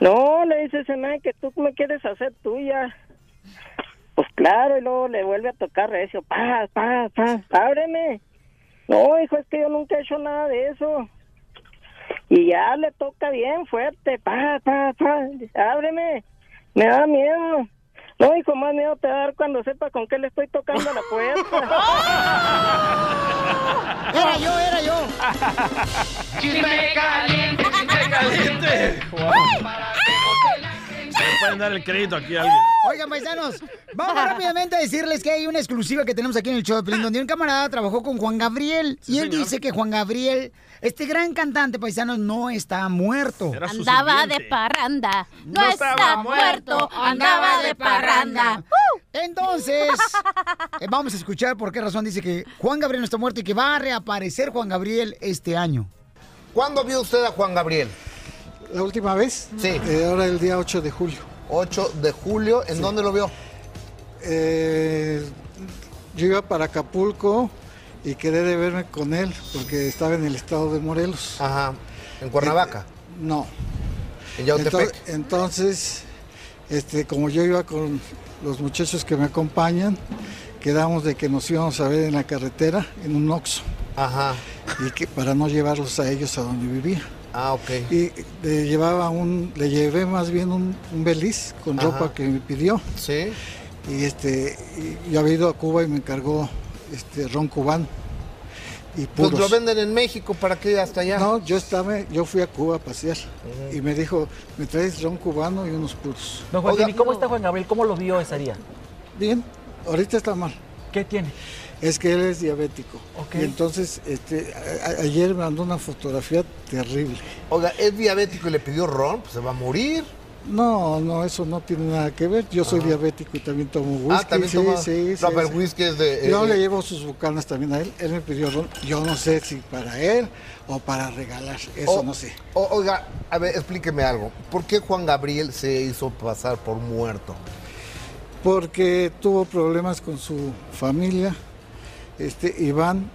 No, le dice ese man que tú me quieres hacer tuya. Pues claro, y luego le vuelve a tocar recio, pa, pa, pa, ábreme. No, hijo, es que yo nunca he hecho nada de eso. Y ya le toca bien fuerte, pa, pa, pa, ábreme, me da miedo. No, hijo, más miedo te va a dar cuando sepa con qué le estoy tocando la puerta. Era yo, era yo. Chisme caliente, chisme caliente. Se le pueden dar el crédito aquí a alguien. Oigan, paisanos, vamos rápidamente a decirles que hay una exclusiva que tenemos aquí en el show de Pelín, donde un camarada trabajó con Juan Gabriel. y él dice que Juan Gabriel, este gran cantante, paisanos, no está muerto. Andaba de parranda. No, está muerto, andaba de parranda. Entonces, eh, vamos a escuchar por qué razón dice que Juan Gabriel no está muerto y que va a reaparecer Juan Gabriel este año. ¿Cuándo vio usted a Juan Gabriel? ¿La última vez? Sí. Eh, ahora el día 8 de julio. 8 de julio, ¿en Sí. dónde lo vio? Eh, yo iba para Acapulco y quedé de verme con él porque estaba en el estado de Morelos. Ajá. ¿En Cuernavaca? no. ¿En Yautepec? Entonces, entonces, este, como yo iba con los muchachos que me acompañan, quedamos de que nos íbamos a ver en la carretera, en un Oxxo. Ajá. Y que para no llevarlos a ellos a donde vivía. Ah, ok. Y le llevaba un, le llevé más bien un, un beliz con Ajá. ropa que me pidió. Sí. Y este, y yo había ido a Cuba y me encargó este ron cubano. Y Pues puros. lo venden en México, ¿para qué hasta allá? No, yo estaba, yo fui a Cuba a pasear y me dijo, me traes ron cubano y unos puros. Don Joaquín, ¿y cómo está Juan Gabriel? ¿Cómo lo vio ese día? Bien, ahorita está mal. ¿Qué tiene? Es que él es diabético. Ok. Y entonces, este, a- ayer me mandó una fotografía terrible. Oiga, es diabético y le pidió ron, pues se va a morir. No, no, eso no tiene nada que ver. Yo soy diabético y también tomo whisky. Ah, también sí, toma- sí, No, sí, pero sí. el whisky es de... Yo eh, le llevo sus bucanas también a él. Él me pidió ron. Yo no sé si para él o para regalar. Eso o- no sé. o- oiga, a ver, explíqueme algo. ¿Por qué Juan Gabriel se hizo pasar por muerto? Porque tuvo problemas con su familia. Este Iván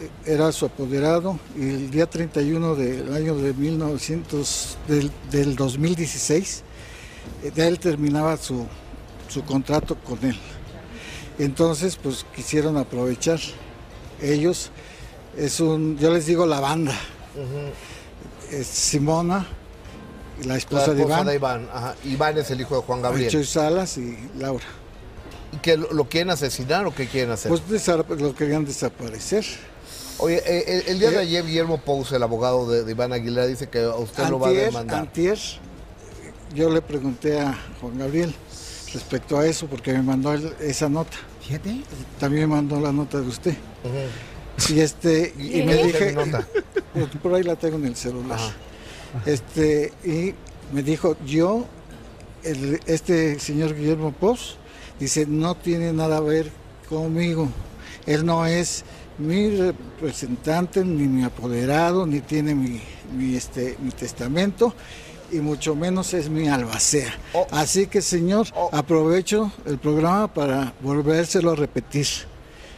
eh, era su apoderado y el día 31 del año de 1900 del, del 2016 eh, de él terminaba su, su contrato con él. Entonces, pues quisieron aprovechar. Ellos es un, yo les digo la banda. Es Simona, la esposa, La de Iván, de Iván. Ajá. Iván es el hijo de Juan Gabriel. Choy Salas y Laura. ¿Y que lo, lo quieren asesinar o qué quieren hacer? Pues lo querían desaparecer. Oye, eh, el, el día de ayer Guillermo Pous, el abogado de, de Iván Aguilera, dice que a usted lo va a Antier, demandar. antier, yo le pregunté a Juan Gabriel respecto a eso porque me mandó él esa nota. Fíjate. También me mandó la nota de usted. Y este y, ¿Y me dije nota? por, por ahí la tengo en el celular. Este y me dijo yo el- este señor Guillermo Pous dice no tiene nada a ver conmigo. Él no es mi representante ni mi apoderado ni tiene mi, mi, este mi testamento y mucho menos es mi albacea. Así que señor, aprovecho el programa para volvérselo a repetir.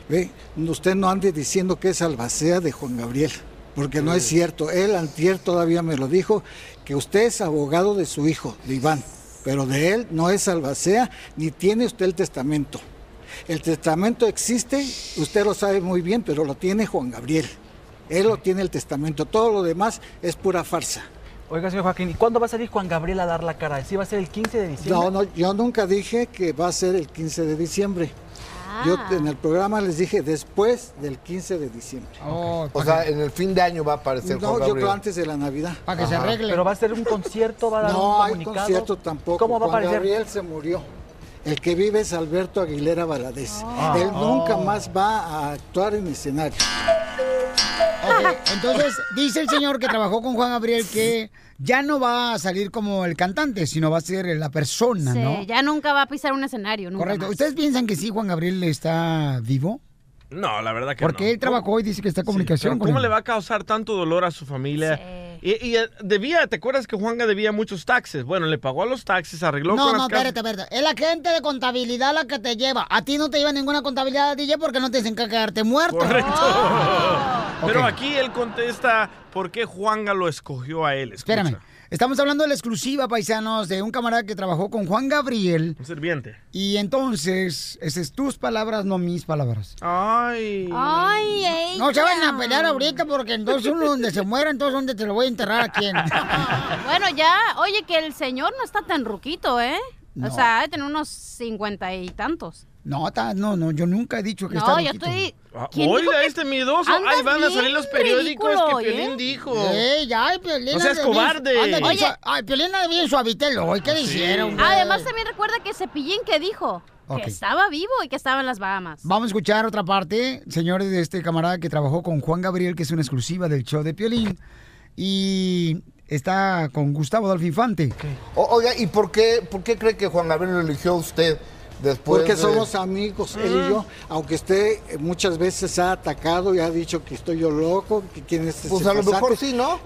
¿Ve? Usted no ande diciendo que es albacea de Juan Gabriel, porque no es cierto. Él antier todavía me lo dijo, que usted es abogado de su hijo, de Iván, pero de él no es albacea, ni tiene usted el testamento. El testamento existe, usted lo sabe muy bien, pero lo tiene Juan Gabriel. Él lo tiene el testamento, todo lo demás es pura farsa. Oiga, señor Joaquín, ¿y cuándo va a salir Juan Gabriel a dar la cara? ¿Sí va a ser el 15 de diciembre? No, no, yo nunca dije que va a ser el 15 de diciembre. Yo en el programa les dije después del 15 de diciembre. Oh, O sea, en el fin de año va a aparecer No, Juan yo creo antes de la Navidad. Para que se arregle. Pero va a ser un concierto, va a dar No un hay comunicado. concierto tampoco. ¿Cómo va a Juan aparecer? Gabriel se murió. El que vive es Alberto Aguilera Valadez. Ah. Él nunca Oh. más va a actuar en escenario. Ok, entonces dice el señor que trabajó con Juan Gabriel que ya no va a salir como el cantante, sino va a ser la persona, Sí, ¿no? ya nunca va a pisar un escenario, nunca Correcto. más. ¿Ustedes piensan que sí, Juan Gabriel está vivo? No, la verdad que Porque no. él trabajó y dice que está en comunicación con ¿Cómo él. le va a causar tanto dolor a su familia? Y, y, eh, debía, ¿te acuerdas que Juanga debía muchos taxes? Bueno, le pagó a los taxes, arregló No, con no, casas. espérate, espérate. Es la gente de contabilidad la que te lleva. A ti no te lleva ninguna contabilidad, DJ, porque no te dicen que quedarte muerto. Correcto. Pero aquí él contesta por qué Juanga lo escogió a él. Escucha. Espérame. Estamos hablando de la exclusiva, paisanos, de un camarada que trabajó con Juan Gabriel. Un sirviente. Y entonces, esas es tus palabras, no mis palabras. Ay. Ay, ella. No se van a pelear ahorita porque entonces uno donde se muera, entonces donde te lo voy a enterrar a quién. Bueno, ya, oye, que el señor no está tan ruquito, ¿eh? No. O sea, ha de tener unos cincuenta y tantos. No, ta- no, no, yo nunca he dicho que No, está yo loquito. estoy... Ah, ¿Quién dijo Oiga, que- este miedoso. Ahí van a salir los periódicos ridículo que Piolín ¿eh? dijo. Eh, ya, Piolín. No seas cobarde. bien Oye. Ay, Piolín anda bien suavitelo. hoy ¿Qué le hicieron? güey? Además, también recuerda que Cepillín que dijo que estaba vivo y que estaba en las Bahamas. Vamos a escuchar otra parte, señores, de este camarada que trabajó con Juan Gabriel, que es una exclusiva del show de Piolín. Y está con Gustavo Adolfo Infante. O- oiga, ¿y por qué, por qué cree que Juan Gabriel lo eligió a usted después Porque de- somos amigos, él y yo. Aunque usted eh, muchas veces ha atacado y ha dicho que estoy yo loco, que quién es este Pues a lo mejor sí, ¿no?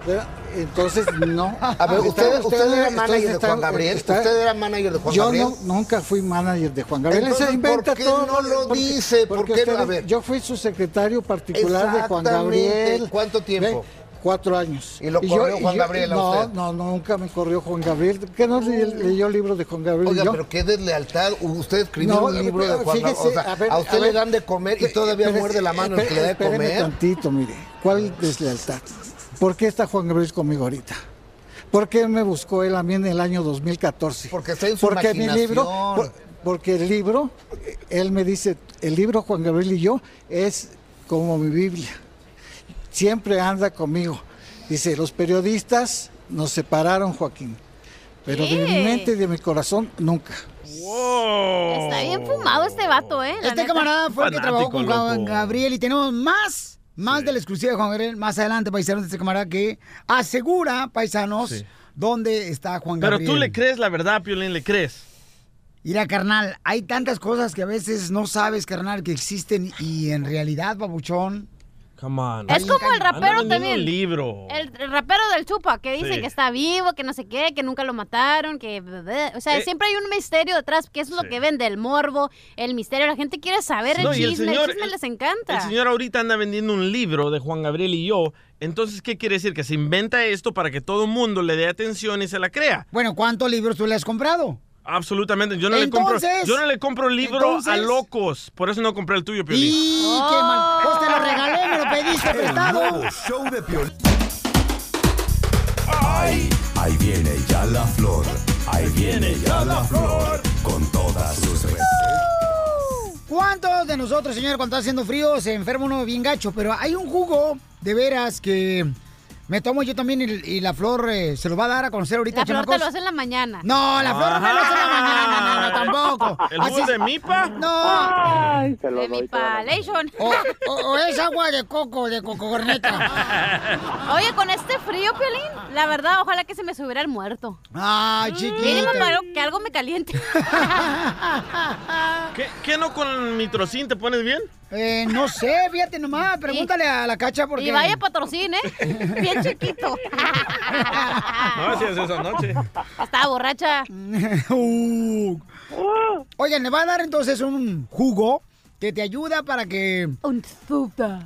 Entonces, no. A ver, usted, usted era está- manager de Juan Gabriel. está- usted era manager de Juan yo Gabriel. no- nunca fui manager de Juan Gabriel. Él Entonces, se inventa ¿por qué todo. no lo porque- dice? ¿Por porque qué no? A ver. Yo fui su secretario particular de Juan. Gabriel. ¿Cuánto tiempo? Ve, Cuatro años. ¿Y lo corrió Juan yo- Gabriel a no, usted? No, no, nunca me corrió Juan Gabriel. ¿Qué no le- leyó el libro de Juan Gabriel? Oiga, yo? pero qué deslealtad. Usted escribió No, un libro de Juan Gabriel. O sea, a ver, a usted a le dan de comer y todavía Espérese, muerde la mano el que le da de comer. tantito, mire. ¿Cuál deslealtad? ¿Por qué está Juan Gabriel conmigo ahorita? ¿Por qué me buscó él a mí en el año 2014? Porque está en su Porque mi libro, por- porque el libro, él me dice, el libro Juan Gabriel y yo es como mi Biblia. Siempre anda conmigo. Dice, los periodistas nos separaron, Joaquín. Pero de mi mente y de mi corazón, nunca. Está bien fumado este vato, ¿eh? La Este neta. camarada fue el que trabajó con Fanático, Juan loco. Gabriel y tenemos más, más de la exclusiva de Juan Gabriel más adelante, paisanos, de este camarada que asegura, paisanos, Sí. dónde está Juan Pero Gabriel. tú le crees la verdad, Piolín, le crees. Mira, carnal, hay tantas cosas que a veces no sabes, carnal, que existen y en realidad, babuchón. Come on. Es como el rapero también. un libro. El, rapero del Chupa, que dice Sí. que está vivo, que no sé qué, que nunca lo mataron, que... O sea, Eh. siempre hay un misterio detrás, que es lo que vende, el morbo, el misterio. La gente quiere saber el No, y el chisme, el, señor- chisme les encanta. El señor ahorita anda vendiendo un libro de Juan Gabriel y yo. Entonces, ¿qué quiere decir? Que se inventa esto para que todo el mundo le dé atención y se la crea. Bueno, ¿cuántos libros tú le has comprado? Absolutamente. Yo no, le, compro, yo no le compro libro entonces- a locos. Por eso no compré el tuyo, Piolín. ¡Y qué mal! Pues te lo regalé, me lo pediste El prestado. nuevo show de Piolín. Ay, ahí viene ya la flor. Ahí viene ya la flor. Con todas sus recetas. ¿Cuántos de nosotros, señor, cuando está haciendo frío, se enferma uno bien gacho? Pero hay un jugo, de veras, que me tomo yo también y, y la flor eh, se lo va a dar a conocer ahorita, La flor te lo hace en la mañana. No, la flor no me lo hace en la mañana, no, no, tampoco. ¿El jugo de mipa? No. De mi palation. O, o- o es agua de coco, de coco corneta. Oye, con este frío, Piolín, la verdad, ojalá que se me subiera el muerto. Ay, Mínimo chiquita. para que algo me caliente. ¿Qué, qué no con mitrocin te pones bien? Eh, no sé, fíjate nomás, pregúntale a la cacha porque... Y vaya patrocín, ¿eh? Bien chiquito. No, así es esa noche. Estaba borracha. Uh. Oigan, le va a dar entonces un jugo que te ayuda para que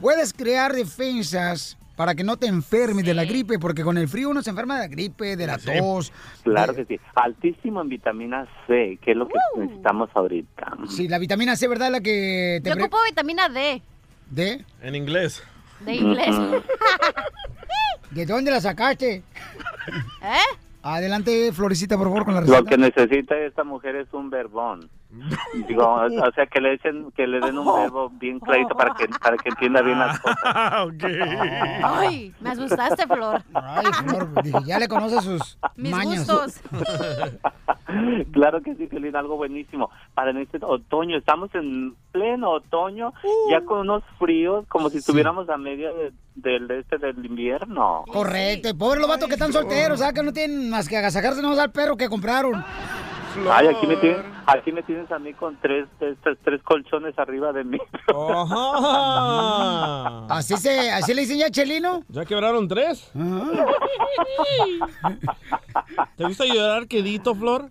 puedas crear defensas para que no te enfermes de la gripe, porque con el frío uno se enferma de la gripe, de la tos. Claro que sí. Altísimo en vitamina C, que es lo que necesitamos ahorita. Sí, la vitamina C, ¿verdad? La que te... Yo pre- ocupo vitamina D, ¿De? En inglés. de inglés. ¿De dónde la sacaste? ¿Eh? Adelante, Florecita, por favor, con la Lo receta. que necesita esta mujer es un verbón. Digo, o sea, que le echen, que le den un verbo bien clarito para que, para que entienda bien las cosas. Ay, me asustaste, Flor. Ay, Flor, dije, ya le conoce sus Mis maños. gustos. Claro que sí, Piolín, algo buenísimo. Para en este otoño, estamos en pleno otoño, ya con unos fríos, como si estuviéramos a medio de- del este del invierno. Correcto, pobre los vatos que están solteros, ¿sabes? Que no tienen más que agasajarse nomás al perro que compraron. Ay, aquí me tienes, aquí me tienes a mí con tres, tres, tres- tres colchones arriba de mí. Así se, así le dicen ya Chelino. ¿Ya quebraron tres? ¿Te gusta llorar quedito, Flor?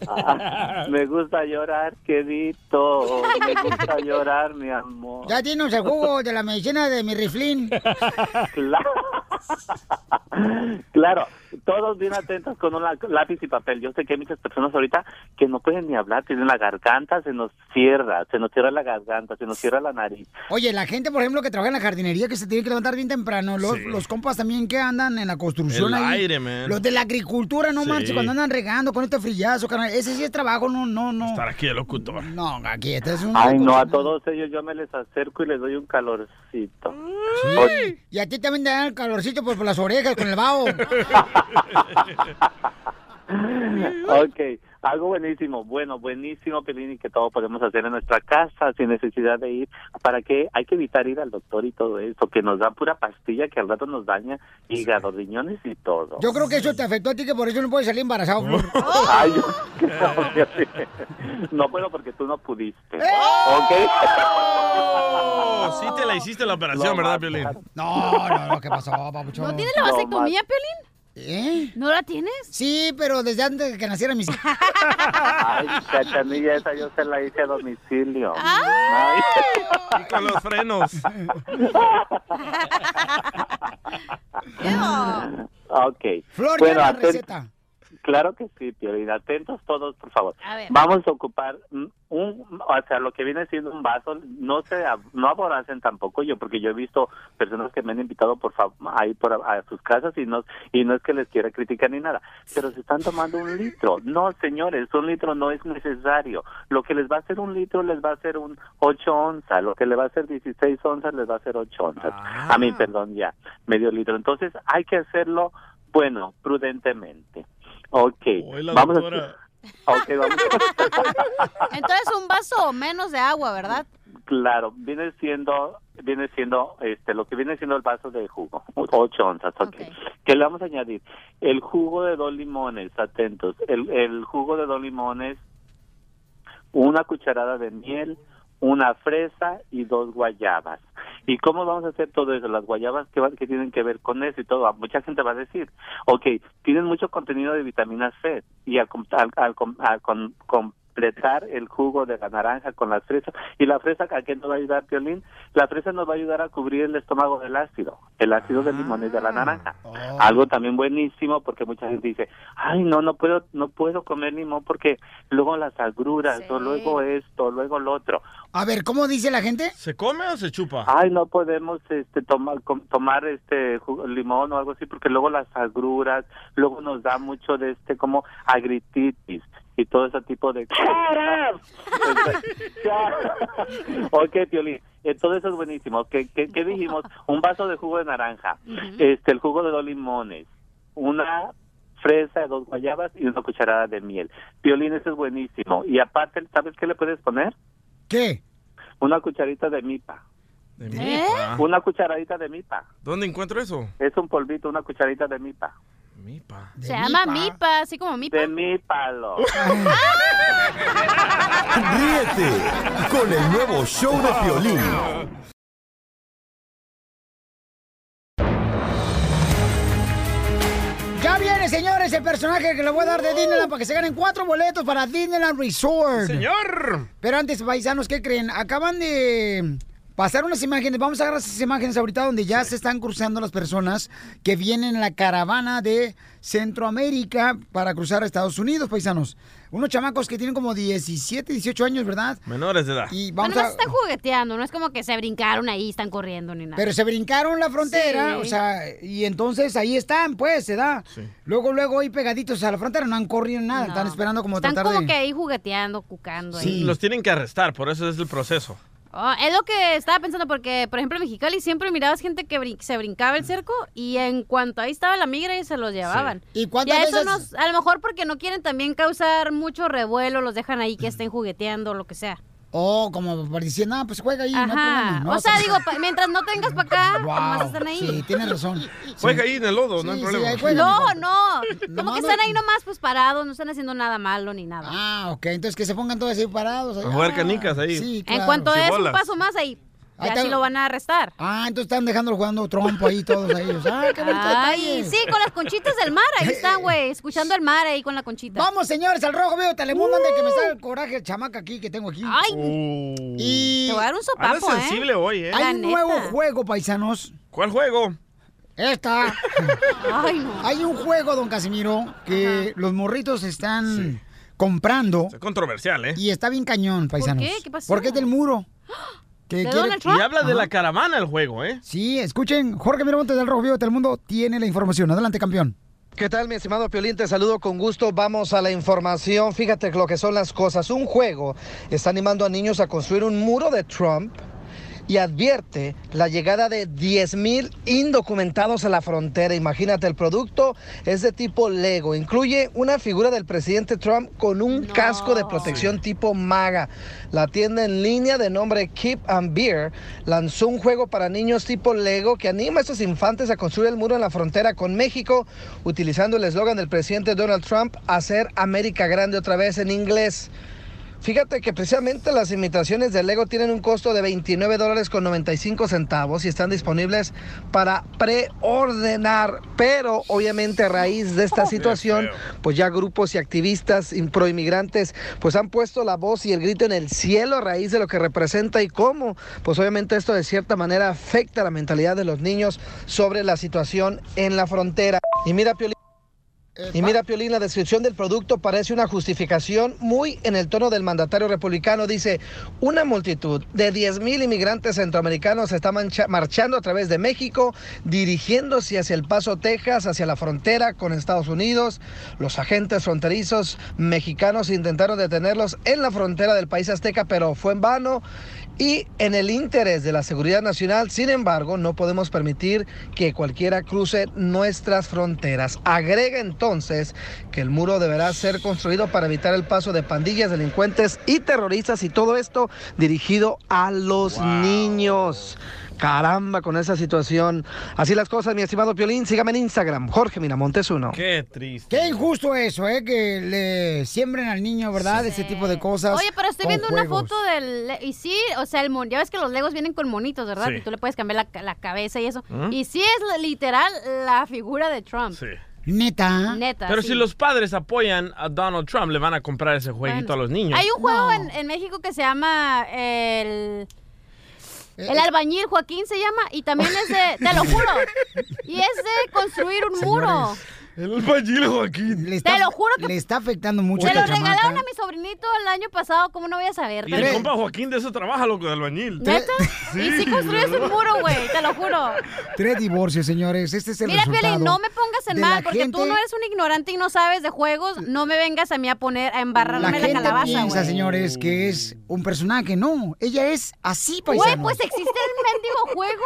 me gusta llorar, quedito. Me gusta llorar, mi amor. Ya dinos el jugo de la medicina de mi riflín. Claro. Claro, todos bien atentos con un lápiz y papel. Yo sé que hay muchas personas ahorita que no pueden ni hablar, tienen la garganta, se nos cierra, se nos cierra la garganta, se nos cierra la nariz. Oye, la gente, por ejemplo, que trabaja en la jardinería, que se tiene que levantar bien temprano, los, Sí. los compas también que andan en la construcción El ahí. aire, man. Los de la agricultura, no Sí. manches, cuando andan regando con este frillazo, carnal. Ese sí es trabajo, no, no, no. Estar aquí de locutor. No, aquí este es un... Ay, no, a todos ellos yo me les acerco y les doy un calorcito. Sí. Y a ti también te dan el calorcito por, por las orejas con el vaho. Ok, algo buenísimo, bueno, buenísimo, Pelín, y que todo podemos hacer en nuestra casa sin necesidad de ir. ¿Para qué? Hay que evitar ir al doctor y todo eso, que nos dan pura pastilla que al rato nos daña hígado, riñones y todo. Yo creo que eso te afectó a ti, que por eso no puedes salir embarazado. Flor. Ay, yo- no, no puedo porque tú no pudiste. ¡Eh! ¿Ok? Oh, sí te la hiciste la operación, No, ¿verdad, Piolín? No, no, no, ¿qué pasó, papuchón? ¿No tienes la vasectomía, Piolín? ¿Eh? ¿No la tienes? Sí, pero desde antes de que nacieran mis hijos. Ay, cachanilla, esa yo se la hice a domicilio. Ay. Y con los frenos. Ok. Flor, bueno, la receta. Claro que sí, Piolín. Atentos todos, por favor. A ver. Vamos a ocupar un, o sea, lo que viene siendo un vaso. No se, no aboracen tampoco yo, porque yo he visto personas que me han invitado por favor ahí por a, a sus casas y no y no es que les quiera criticar ni nada, pero se están tomando un litro. No, señores, un litro no es necesario. Lo que les va a hacer un litro les va a hacer un 8 onzas, lo que le va a hacer 16 onzas les va a hacer 8 onzas. A mí, perdón, ya, medio litro. Entonces hay que hacerlo, bueno, prudentemente. Ok, la vamos doctora. a... Ok, vamos Entonces un vaso o menos de agua, ¿verdad? Claro, viene siendo, viene siendo, este, lo que viene siendo el vaso de jugo, ocho onzas, ok. ¿Qué le vamos a añadir? El jugo de dos limones, atentos, el, el jugo de dos limones, una cucharada de miel, una fresa y dos guayabas. ¿Y cómo vamos a hacer todo eso? Las guayabas, ¿qué, qué tienen que ver con eso y todo? Mucha gente va a decir, ok, tienen mucho contenido de vitamina C y al, al, al al con- completar el jugo de la naranja con las fresas. ¿Y la fresa a qué nos va a ayudar, Piolín? La fresa nos va a ayudar a cubrir el estómago del ácido, el ácido del limón y de la naranja. Algo también buenísimo porque mucha gente dice, ay, no, no puedo, no puedo comer limón porque luego las agruras, o luego esto, luego lo otro. A ver, ¿cómo dice la gente? ¿Se come o se chupa? Ay, no podemos este tomar com- tomar este jugo- limón o algo así porque luego las agruras, luego nos da mucho de este como agrititis y todo ese tipo de Ok, Piolín, todo eso es buenísimo. ¿Qué, qué, qué dijimos? Un vaso de jugo de naranja, este el jugo de dos limones, una fresa, dos guayabas y una cucharada de miel. Piolín, eso es buenísimo. Y aparte, ¿sabes qué le puedes poner? ¿Qué? Una cucharita de mipa. De mipa. ¿Eh? Una cucharadita de mipa. ¿Dónde encuentro eso? Es un polvito, una cucharadita de mipa. Mipa. Se llama mipa, así como mipa. De mípalo. Ríete con el nuevo show de Piolín. Ya viene, señores, el personaje que le voy a dar de Disneyland para que se ganen cuatro boletos para Disneyland Resort. ¡Señor! Pero antes, paisanos, ¿qué creen? Acaban de Pasar unas imágenes, vamos a agarrar esas imágenes ahorita donde ya se están cruzando las personas que vienen en la caravana de Centroamérica para cruzar a Estados Unidos, paisanos. Unos chamacos que tienen como 17, 18 años, ¿verdad? Menores de edad. Y Bueno, no a... se están jugueteando, no es como que se brincaron ahí, están corriendo ni nada. Pero se brincaron la frontera, Sí. o sea, y entonces ahí están, pues, se da. Luego, luego ahí pegaditos a la frontera, no han corrido nada, están esperando como Están tratar como de... que ahí jugueteando, cucando. Sí, ahí. los tienen que arrestar, por eso es el proceso. Oh, es lo que estaba pensando porque, por ejemplo, en Mexicali siempre mirabas gente que brin- se brincaba el cerco y en cuanto ahí estaba la migra y se los llevaban. ¿Y cuántas a eso veces- nos- a lo mejor porque no quieren también causar mucho revuelo, los dejan ahí que estén jugueteando, lo que sea. Oh, como por diciendo, ah, pues juega ahí, no hay Ajá. problema. ¿no? o sea, digo, mientras no tengas para acá, Wow, nomás están ahí. Sí, tienes razón. Juega ahí en el lodo, no hay Sí, sí, problema. ahí juega, No, mijo. no, como que no- están ahí nomás pues parados, no están haciendo nada malo ni nada. Ah, ok, entonces que se pongan todos así parados. ahí. A jugar Ah, canicas ahí. Sí, En claro. cuanto des un paso más ahí, Ahí ya está. sí lo van a arrestar. Ah, entonces están dejándolo jugando trompo ahí todos ahí. Ah, qué bonito Ay, detalle. sí, con las conchitas del mar, ahí están, güey, escuchando el mar ahí con la conchita. Vamos, señores, al rojo vivo Telemundo, ande que me sale el coraje el chamaca aquí que tengo aquí. Ay. Y Te voy a dar un sopapo, ¿eh? sensible hoy, ¿eh? hay La un neta. nuevo juego, paisanos. ¿Cuál juego? Esta. Ay, no. Hay un juego, don Casimiro, que los morritos están comprando Es controversial, ¿eh? y está bien cañón, paisanos. qué? ¿Qué pasó? Porque es del muro. Que ¿De quiere- Donald Trump? Y habla de la caravana el juego, ¿eh? Sí, escuchen, Jorge Miramontes del Rojo Vivo de Telemundo tiene la información. Adelante, campeón. ¿Qué tal, mi estimado Piolín? Te saludo con gusto. Vamos a la información. Fíjate lo que son las cosas. Un juego está animando a niños a construir un muro de Trump y advierte la llegada de 10.000 indocumentados a la frontera. Imagínate, el producto es de tipo Lego. Incluye una figura del presidente Trump con un casco de protección tipo MAGA. La tienda en línea de nombre Keep and Beer lanzó un juego para niños tipo Lego que anima a estos infantes a construir el muro en la frontera con México, utilizando el eslogan del presidente Donald Trump, hacer América grande otra vez en inglés. Fíjate que precisamente las imitaciones de Lego tienen un costo de 29 dólares con 95 centavos y están disponibles para preordenar. Pero obviamente a raíz de esta situación, pues ya grupos y activistas in- proinmigrantes pues han puesto la voz y el grito en el cielo a raíz de lo que representa y cómo. Pues obviamente esto de cierta manera afecta la mentalidad de los niños sobre la situación en la frontera. Y mira, Piolín, y mira, Piolín, la descripción del producto parece una justificación muy en el tono del mandatario republicano. Dice, una multitud de 10.000 inmigrantes centroamericanos está marchando a través de México, dirigiéndose hacia El Paso, Texas, hacia la frontera con Estados Unidos. Los agentes fronterizos mexicanos intentaron detenerlos en la frontera del país azteca, pero fue en vano. Y en el interés de la seguridad nacional, sin embargo, no podemos permitir que cualquiera cruce nuestras fronteras. Agrega entonces que el muro deberá ser construido para evitar el paso de pandillas, delincuentes y terroristas y todo esto dirigido a los niños. Caramba con esa situación. Así las cosas, mi estimado Piolín. Sígame en Instagram, Jorge Miramontes uno. Qué triste. Qué injusto eso, ¿eh? Que le siembren al niño, ¿verdad? Ese tipo de cosas. Oye, pero estoy viendo una foto del... Y sí, o sea, el mon... ya ves que los legos vienen con monitos, ¿verdad? Sí. Y tú le puedes cambiar la, la cabeza y eso. ¿Mm? Y sí es literal la figura de Trump. Sí. Neta. Neta, Pero sí. si los padres apoyan a Donald Trump, le van a comprar ese jueguito a los niños. Hay un juego en, en México que se llama el... Eh, El albañil Joaquín se llama y también es de, te lo juro, y es de construir un muro. El albañil Joaquín. Le está, Te lo juro que- Le está afectando mucho Se lo esta regalaron chamaca. a mi sobrinito el año pasado, ¿cómo no voy a saber? Y el compa Joaquín de eso trabaja, loco, de albañil. ¿Neta? y si construyes un muro, güey, te lo juro. Tres divorcios, señores. Este es el Mira, resultado. No me pongas en mal, la porque tú no eres un ignorante y no sabes de juegos. No me vengas a mí a poner, a embarrarme La la, calabaza, piensa, güey. señores, que es un personaje. No, ella es así, Güey, paisanos. pues existe el mendigo juego.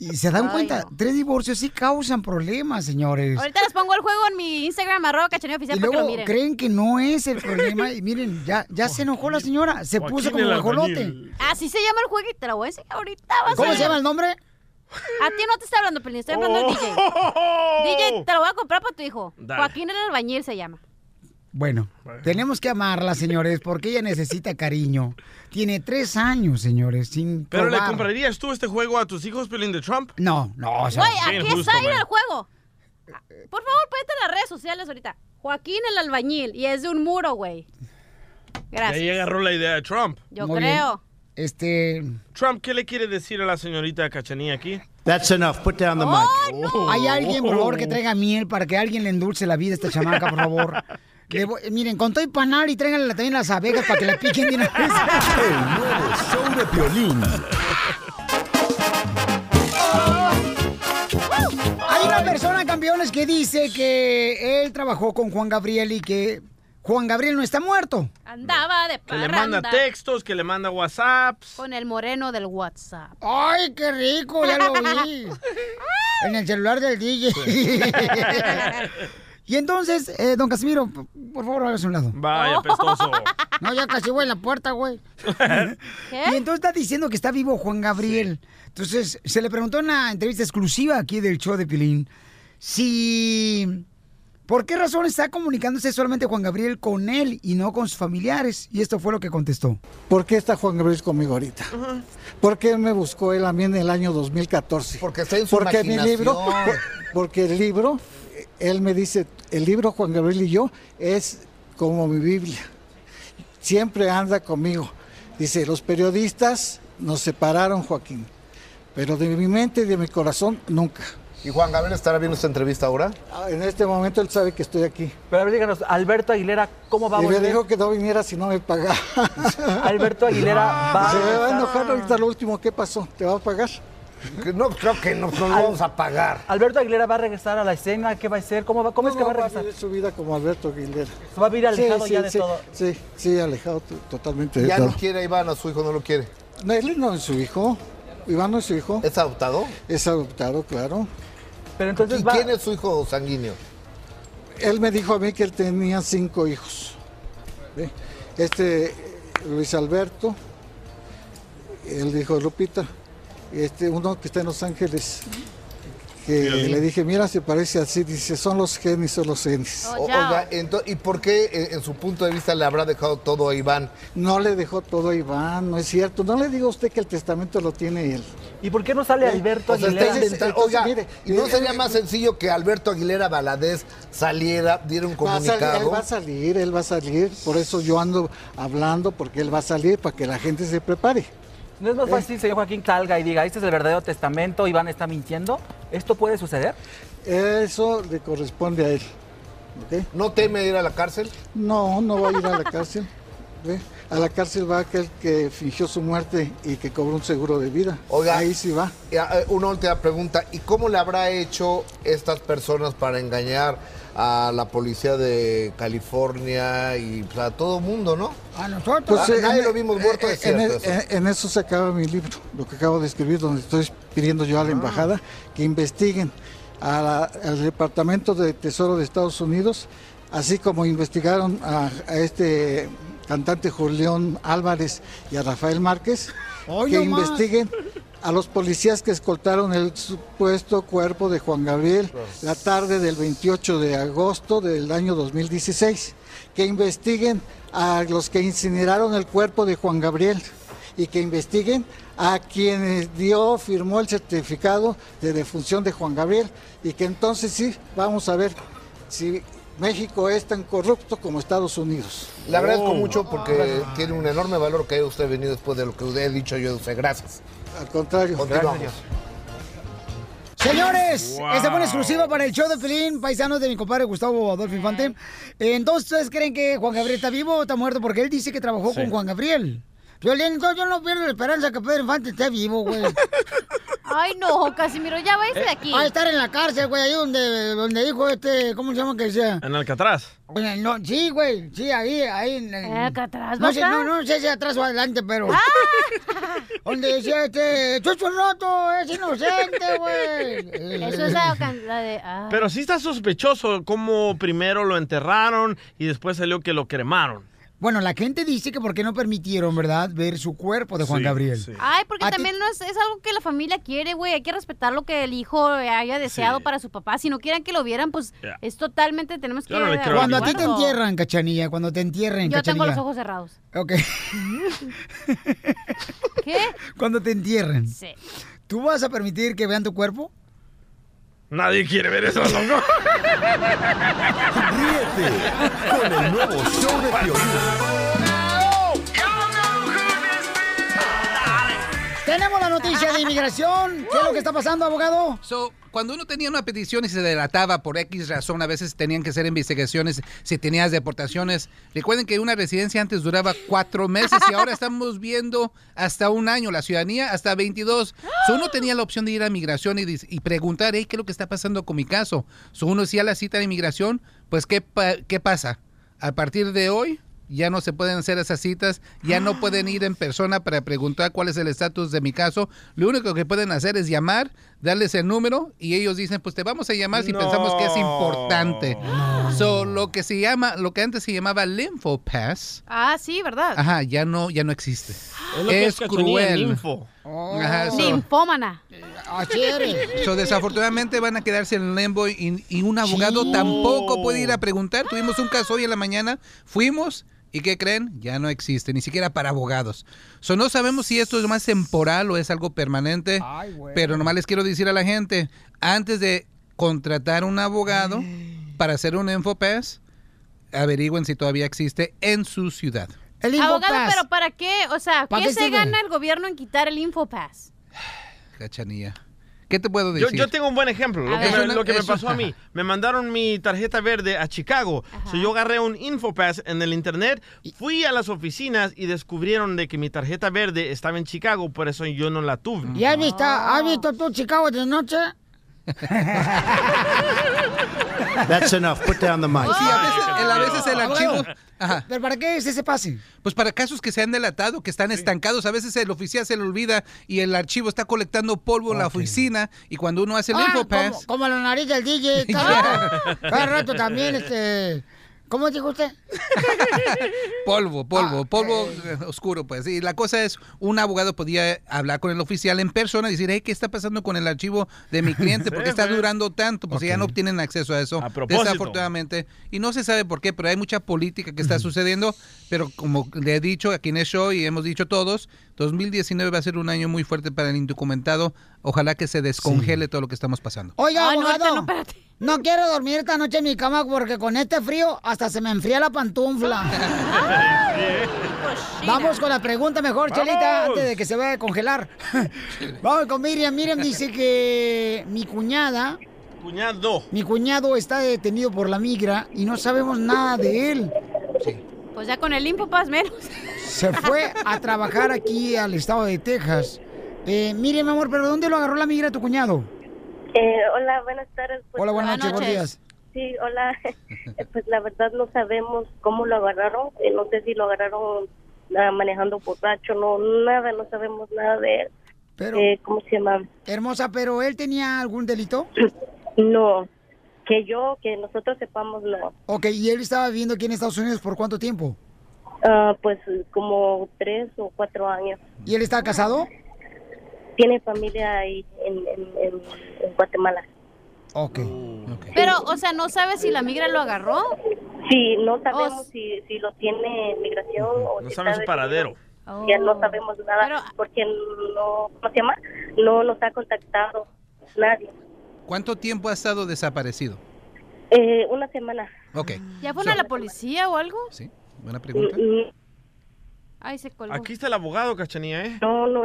Y se dan Ay, cuenta, tres divorcios sí causan problemas, señores. Ahorita les pongo el juego en mi Instagram, arroba cachaneo Y oficial, para que lo luego miren. creen que no es el problema. Y miren, ya, ya se enojó la señora. Se puso como guajolote. Así se llama el juego y te lo voy a enseñar ahorita. vas a ¿Cómo se llama el nombre? A ti no te está hablando, Pelín, estoy hablando Oh. al DJ. DJ, te lo voy a comprar para tu hijo. Dale. Joaquín el albañil se llama. Bueno, tenemos que amarla, señores, porque ella necesita cariño. Tiene tres años, señores, sin ¿Pero le comprarías tú este juego a tus hijos, Pelín de Trump? No, no, o sea, Güey, aquí está ir man. el juego. Por favor, ponete en las redes sociales ahorita. Joaquín el albañil. Y es de un muro, güey. Y Gracias. ahí agarró la idea de Trump. Yo Muy creo. este... Trump, ¿qué le quiere decir a la señorita Cachanía aquí? That's enough. Put down the mic. Hay alguien, por favor, que traiga miel para que alguien le endulce la vida a esta chamaca, por favor. Le voy- miren, con todo y panal y tráiganle también las abejas para que la piquen de una vez. El nuevo show de Piolín. Una persona, campeones, que dice que él trabajó con Juan Gabriel y que Juan Gabriel no está muerto. Andaba de Que le manda parranda textos, que le manda WhatsApps. con el moreno del WhatsApp. ¡Ay, qué rico! Ya lo vi. en el celular del DJ. y entonces, eh, don Casimiro, por favor, hágase a un lado. Vaya, pestoso. No, ya casi voy en la puerta, güey. Y entonces está diciendo que está vivo Juan Gabriel. Entonces, se le preguntó en una entrevista exclusiva aquí del show de Pilín si... ¿Por qué razón está comunicándose solamente Juan Gabriel con él y no con sus familiares? Y esto fue lo que contestó. ¿Por qué está Juan Gabriel conmigo ahorita? ¿Por qué me buscó él a mí en el año 2014? Porque está en su Porque mi libro, por- porque el libro, él me dice, el libro Juan Gabriel y yo es como mi Biblia. Siempre anda conmigo. Dice, los periodistas nos separaron, Joaquín, pero de mi mente y de mi corazón nunca. ¿Y Juan Gabriel estará viendo esta entrevista ahora? Ah, En este momento él sabe que estoy aquí. Pero a ver, díganos, Alberto Aguilera, ¿cómo va a Y me volver? dijo que no viniera si no me pagaba. Alberto Aguilera va Se me va a enojar ahorita lo último. ¿Qué pasó? ¿Te va a pagar? No, creo que no, no lo vamos a pagar. Alberto Aguilera va a regresar a la escena, ¿qué va a hacer? ¿Cómo, va, cómo es que va a regresar? vivir su vida como Alberto Aguilera. ¿Se va a vivir alejado Sí, ya sí, de sí, todo? Sí, sí, alejado totalmente de Ya todo. no quiere a Iván, a su hijo no lo quiere. No, él no es su hijo. Iván no es su hijo. ¿Es adoptado? Es adoptado, claro. Pero entonces ¿Y va... quién es su hijo sanguíneo? Él me dijo a mí que él tenía cinco hijos. Este, Luis Alberto, él dijo Lupita, este, uno que está en Los Ángeles, que le dije, mira, se parece así, dice, son los genes, son los genes. O- oiga, ento- ¿y por qué eh, en su punto de vista le habrá dejado todo a Iván? No le dejó todo a Iván, no es cierto. No le diga a usted que el testamento lo tiene él. ¿Y por qué no sale Alberto O sea, está Aguilera? entonces, Oiga, mire, ¿y no eh, sería eh, más sencillo que Alberto Aguilera Valadez saliera, diera un Va a salir, comunicado? él va a salir, él va a salir. Por eso yo ando hablando, porque él va a salir para que la gente se prepare. ¿No es más fácil, señor Joaquín, salga y diga, este es el verdadero testamento, Iván está mintiendo? ¿Esto puede suceder? Eso le corresponde a él. ¿No teme ir a la cárcel? No, no va a ir a la cárcel. ¿ve? A la cárcel va aquel que fingió su muerte y que cobró un seguro de vida. Oiga, Ahí sí va. Ya, eh, Una última pregunta. ¿Y cómo le habrá hecho estas personas para engañar a la policía de California y pues, a todo mundo, no? A nosotros. Pues, eh, nadie en- lo vimos muerto, es en, cierto en- eso. en- en eso se acaba mi libro, lo que acabo de escribir, donde estoy pidiendo yo a Ah. la embajada que investiguen a la- al Departamento de Tesoro de Estados Unidos, así como investigaron a, a este cantante Julián Álvarez y a Rafael Márquez, Hoy que nomás. investiguen a los policías que escoltaron el supuesto cuerpo de Juan Gabriel la tarde del 28 de agosto del año 2016. Que investiguen a los que incineraron el cuerpo de Juan Gabriel y que investiguen a quienes dio, firmó el certificado de defunción de Juan Gabriel y que entonces sí, vamos a ver si México es tan corrupto como Estados Unidos. Le agradezco mucho porque tiene un enorme valor que haya usted venido después de lo que usted ha dicho yo de usted. Gracias. Al contrario. Continuamos. Señores, Wow. esta fue una exclusiva para el show de Pelín, paisanos de mi compadre Gustavo Adolfo Infante. Entonces, ¿ustedes creen que Juan Gabriel está vivo o está muerto? Porque él dice que trabajó Sí. con Juan Gabriel. Violín, entonces yo no pierdo la esperanza que Pedro Infante esté vivo, güey. Ay, no, Casimiro, ya váyase de aquí. Va a estar en la cárcel, güey, ahí donde, donde dijo este, ¿cómo se llama que sea? En Alcatraz. Bueno, no, sí, güey, sí, ahí, ahí. En, en- Alcatraz, no sé, ¿va a no, no sé si atrás o adelante, pero... Ah. Donde decía este, Chucho Roto es inocente, güey. Eso es la de... ah. Pero sí está sospechoso cómo primero lo enterraron y después salió que lo cremaron. Bueno, la gente dice que por qué no permitieron, ¿verdad?, ver su cuerpo de Juan Sí, Gabriel. sí. Ay, porque A ti- también no es, es algo que la familia quiere, güey. Hay que respetar lo que el hijo haya deseado Sí. para su papá. Si no quieren que lo vieran, pues es totalmente, tenemos que... Cuando a ti te entierran, cachanilla, cuando te entierren, Yo tengo los ojos cerrados. Ok. ¿Qué? Cuando te entierren. Sí. ¿Tú vas a permitir que vean tu cuerpo? Nadie quiere ver eso, loco. Ríete con el nuevo show de Piolín. la noticia de inmigración. ¿Qué es lo que está pasando, abogado? So, cuando uno tenía una petición y se delataba por X razón, a veces tenían que hacer investigaciones si tenías deportaciones. Recuerden que una residencia antes duraba cuatro meses y ahora estamos viendo hasta un año. La ciudadanía hasta 22. So, uno tenía la opción de ir a migración y, preguntar, "Hey, ¿qué es lo que está pasando con mi caso? So, uno hacía la cita de inmigración, pues ¿qué, pa- qué pasa? A partir de hoy ya no se pueden hacer esas citas, ya no pueden ir en persona para preguntar cuál es el estatus de mi caso. Lo único que pueden hacer es llamar, darles el número y ellos dicen, pues te vamos a llamar si pensamos que es importante. So, lo que se llama, lo que antes se llamaba LinfoPass, Ah, sí, ¿verdad? ajá, ya no, ya no existe. Es lo que Es es cruel. ninfo. Ajá, so- Ninfómana. So, desafortunadamente van a quedarse en el limbo y, y un abogado tampoco puede ir a preguntar. Tuvimos un caso hoy en la mañana, fuimos y ¿qué creen? Ya no existe, ni siquiera para abogados. So, no sabemos si esto es más temporal o es algo permanente, pero nomás les quiero decir a la gente, antes de contratar un abogado para hacer un InfoPass, averigüen si todavía existe en su ciudad. Abogado, pero ¿para qué? O sea, ¿Para ¿qué qué se sirve? gana el gobierno en quitar el InfoPass? Cachanilla. ¿Qué te puedo Yo, decir? yo tengo un buen ejemplo. Lo que, me, Es una- lo que me es pasó una- a mí. Me mandaron mi tarjeta verde a Chicago. So, yo agarré un Infopass en el internet, fui a las oficinas y descubrieron de que mi tarjeta verde estaba en Chicago, por eso yo no la tuve. ¿Y has visto, has visto tú Chicago de noche? That's enough. Put down the mic. Sí, a veces, el- a veces el archivo... Abogado, Ajá. ¿Pero para qué es ese pase? Pues para casos que se han delatado, que están estancados, a veces el oficial se le olvida y el archivo está colectando polvo en la oficina y cuando uno hace el Ah, InfoPass... como, como la nariz del DJ. Cada, cada rato también, este... ¿Cómo dijo usted? Polvo, polvo, polvo eh, oscuro, pues. Y la cosa es, un abogado podía hablar con el oficial en persona y decir, hey, ¿qué está pasando con el archivo de mi cliente? ¿Por qué está durando tanto? Pues ya no obtienen acceso a eso. propósito. Desafortunadamente. Y no se sabe por qué, pero hay mucha política que está sucediendo. Pero como le he dicho aquí en el show y hemos dicho todos, 2019 va a ser un año muy fuerte para el indocumentado. Ojalá que se descongele todo lo que estamos pasando. Oiga, Ay, no, abogado, ahorita no, quiero dormir esta noche en mi cama porque con este frío hasta se me enfría la pantufla. Vamos con la pregunta mejor, Vamos. Chelita, antes de que se vaya a congelar. Vamos con Miriam. Miriam dice que mi cuñada, Cuñado. mi cuñado está detenido por la migra y no sabemos nada de él. Pues ya con el InfoPass menos. Se fue a trabajar aquí al estado de Texas. Eh, Miriam, mi amor, ¿pero dónde lo agarró la migra tu cuñado? Eh, hola, buenas tardes. Pues, Hola, buenas noches, buenos días. Sí, hola. Eh, pues la verdad no sabemos cómo lo agarraron. Eh, no sé si lo agarraron ah, manejando borracho, no, nada, no sabemos nada de él. Pero, Eh, ¿Cómo se llama? Hermosa, ¿pero él tenía algún delito? No, que yo, que nosotros sepamos, no. Ok, ¿y él estaba viviendo aquí en Estados Unidos por cuánto tiempo? Ah, pues como tres o cuatro años. ¿Y él está casado? Tiene familia ahí en, en, en- en Guatemala. Ok. Pero, o sea, ¿no sabes si la migra lo agarró? Sí, no sabemos si, si lo tiene migración o No si saben su paradero. Ya no sabemos nada porque no, ¿cómo se llama? No nos ha contactado nadie. ¿Cuánto tiempo ha estado desaparecido? Eh, una semana. Ok, ¿Ya fueron a la policía o algo? sí, buena pregunta. Mm, Ay, se colgó. Aquí está el abogado, Cachanía, ¿eh? No, no.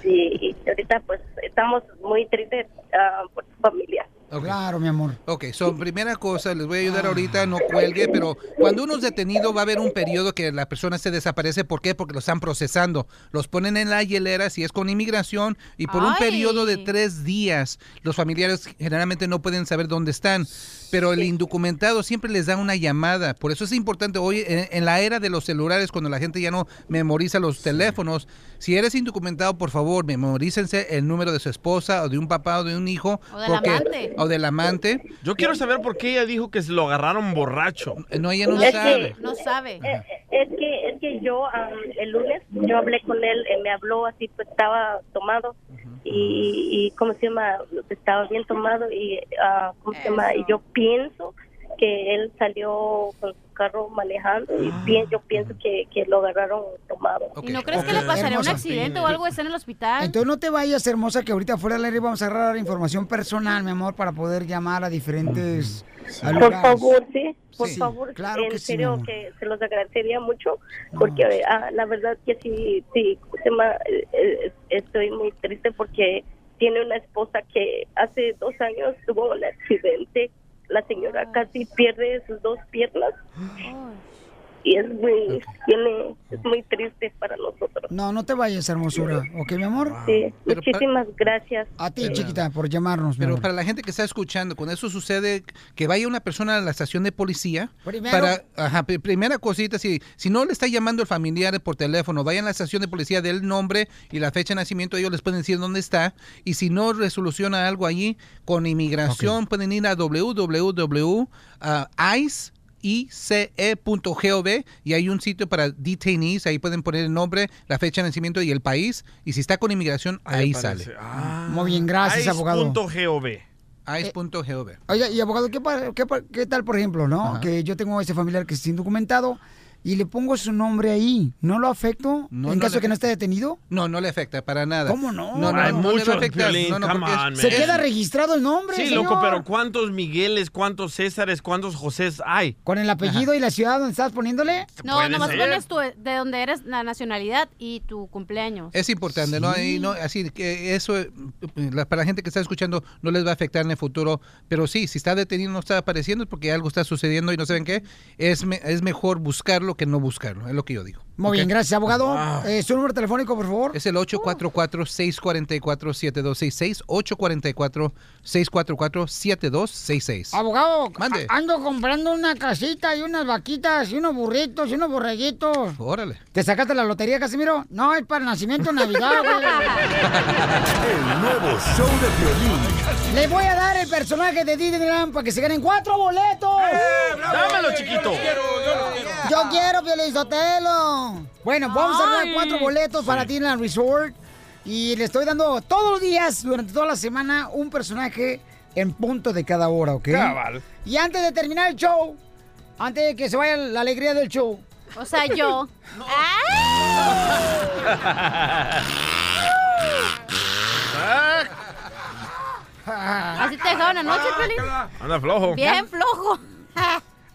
Sí, ahorita pues estamos muy tristes ah, por su familia. Claro, mi amor. Ok, so, primera cosa, les voy a ayudar ahorita, no cuelgue, pero cuando uno es detenido va a haber un periodo que la persona se desaparece. ¿Por qué? Porque lo están procesando. Los ponen en la hielera si es con inmigración y por un periodo de tres días los familiares generalmente no pueden saber dónde están. Pero el indocumentado siempre les da una llamada. Por eso es importante hoy, en, en la era de los celulares, cuando la gente ya no memoriza los teléfonos, si eres indocumentado, por favor, memorícense el número de su esposa o de un papá o de un hijo. O del amante. O del amante. Yo quiero saber por qué ella dijo que se lo agarraron borracho. No, ella no Es sabe. que- No sabe. Eh, Es que, es que yo am, el lunes yo hablé con él, me habló así, pues estaba tomado y, y ¿cómo se llama? Estaba bien tomado y, ah, ¿cómo se llama? Y yo pienso que él salió con su carro manejando y pi- yo pienso que, que lo agarraron tomado. ¿Y no crees que le pasaría un accidente o algo? Está en el hospital. Entonces no te vayas, hermosa, que ahorita fuera del aire vamos a agarrar información personal, mi amor, para poder llamar a diferentes a Por favor, sí, por Sí, favor, claro en que sí, serio que se los agradecería mucho, porque ah, la verdad que sí, sí, se ma- eh, eh, estoy muy triste porque tiene una esposa que hace dos años tuvo un accidente, la señora casi pierde sus dos piernas y es muy, tiene, es muy triste para nosotros. No, no te vayas, hermosura. ¿Ok, mi amor? Sí, muchísimas gracias. A ti, chiquita, por llamarnos, Pero para la gente que está escuchando, cuando eso sucede, que vaya una persona a la estación de policía. Primero. Para, ajá, pri- primera cosita, si, si no le está llamando el familiar por teléfono, vaya a la estación de policía del nombre y la fecha de nacimiento, ellos les pueden decir dónde está. Y si no resoluciona algo allí, con inmigración pueden ir a www.ice ice.gov y hay un sitio para detainees, ahí pueden poner el nombre, la fecha de nacimiento y el país, y si está con inmigración, ahí, sale. Muy bien, gracias, abogado. Ice.gov. Ice.gov. Oiga, y abogado, ¿qué, qué, qué tal, por ejemplo, no? Que yo tengo ese familiar que es indocumentado y le pongo su nombre ahí. ¿No lo afecto No, en no caso de que no esté detenido? No, no le afecta para nada. ¿Cómo no? No, no, Hay no le va a muchos, afectar. Piolín, No, no, come porque es- on, Se queda registrado el nombre, Sí, señor. loco, pero ¿cuántos Migueles, cuántos Césares, cuántos Josés hay? ¿Con el apellido y la ciudad donde estás poniéndole? No, nomás ser. pones tu, de donde eres, la nacionalidad y tu cumpleaños. Es importante, ¿no? Y no, así que eso, la- para la gente que está escuchando, no les va a afectar en el futuro. Pero sí, si está detenido, no está apareciendo, es porque algo está sucediendo y no saben qué, es, me- es mejor buscarlo que no buscarlo, es lo que yo digo. Muy bien, gracias, abogado. Eh, ¿Su número telefónico, por favor? Es el 844-644-7266, 844-644-7266. Abogado, Mande. ando comprando una casita y unas vaquitas y unos burritos y unos borreguitos. Órale. ¿Te sacaste la lotería, Casimiro? No, es para el nacimiento de Navidad, güey. El nuevo show de violín. Le voy a dar el personaje de Disneyland para que se ganen cuatro boletos. Dámelo, chiquito. Yo quiero, Sotelo. Bueno, vamos a dar cuatro boletos para Disneyland Resort. Y le estoy dando todos los días, durante toda la semana, un personaje en punto de cada hora, ¿ok? Cabal. Y antes de terminar el show, antes de que se vaya la alegría del show. O sea, yo. Así te dejaron anoche, Piolín. Anda flojo. Bien flojo.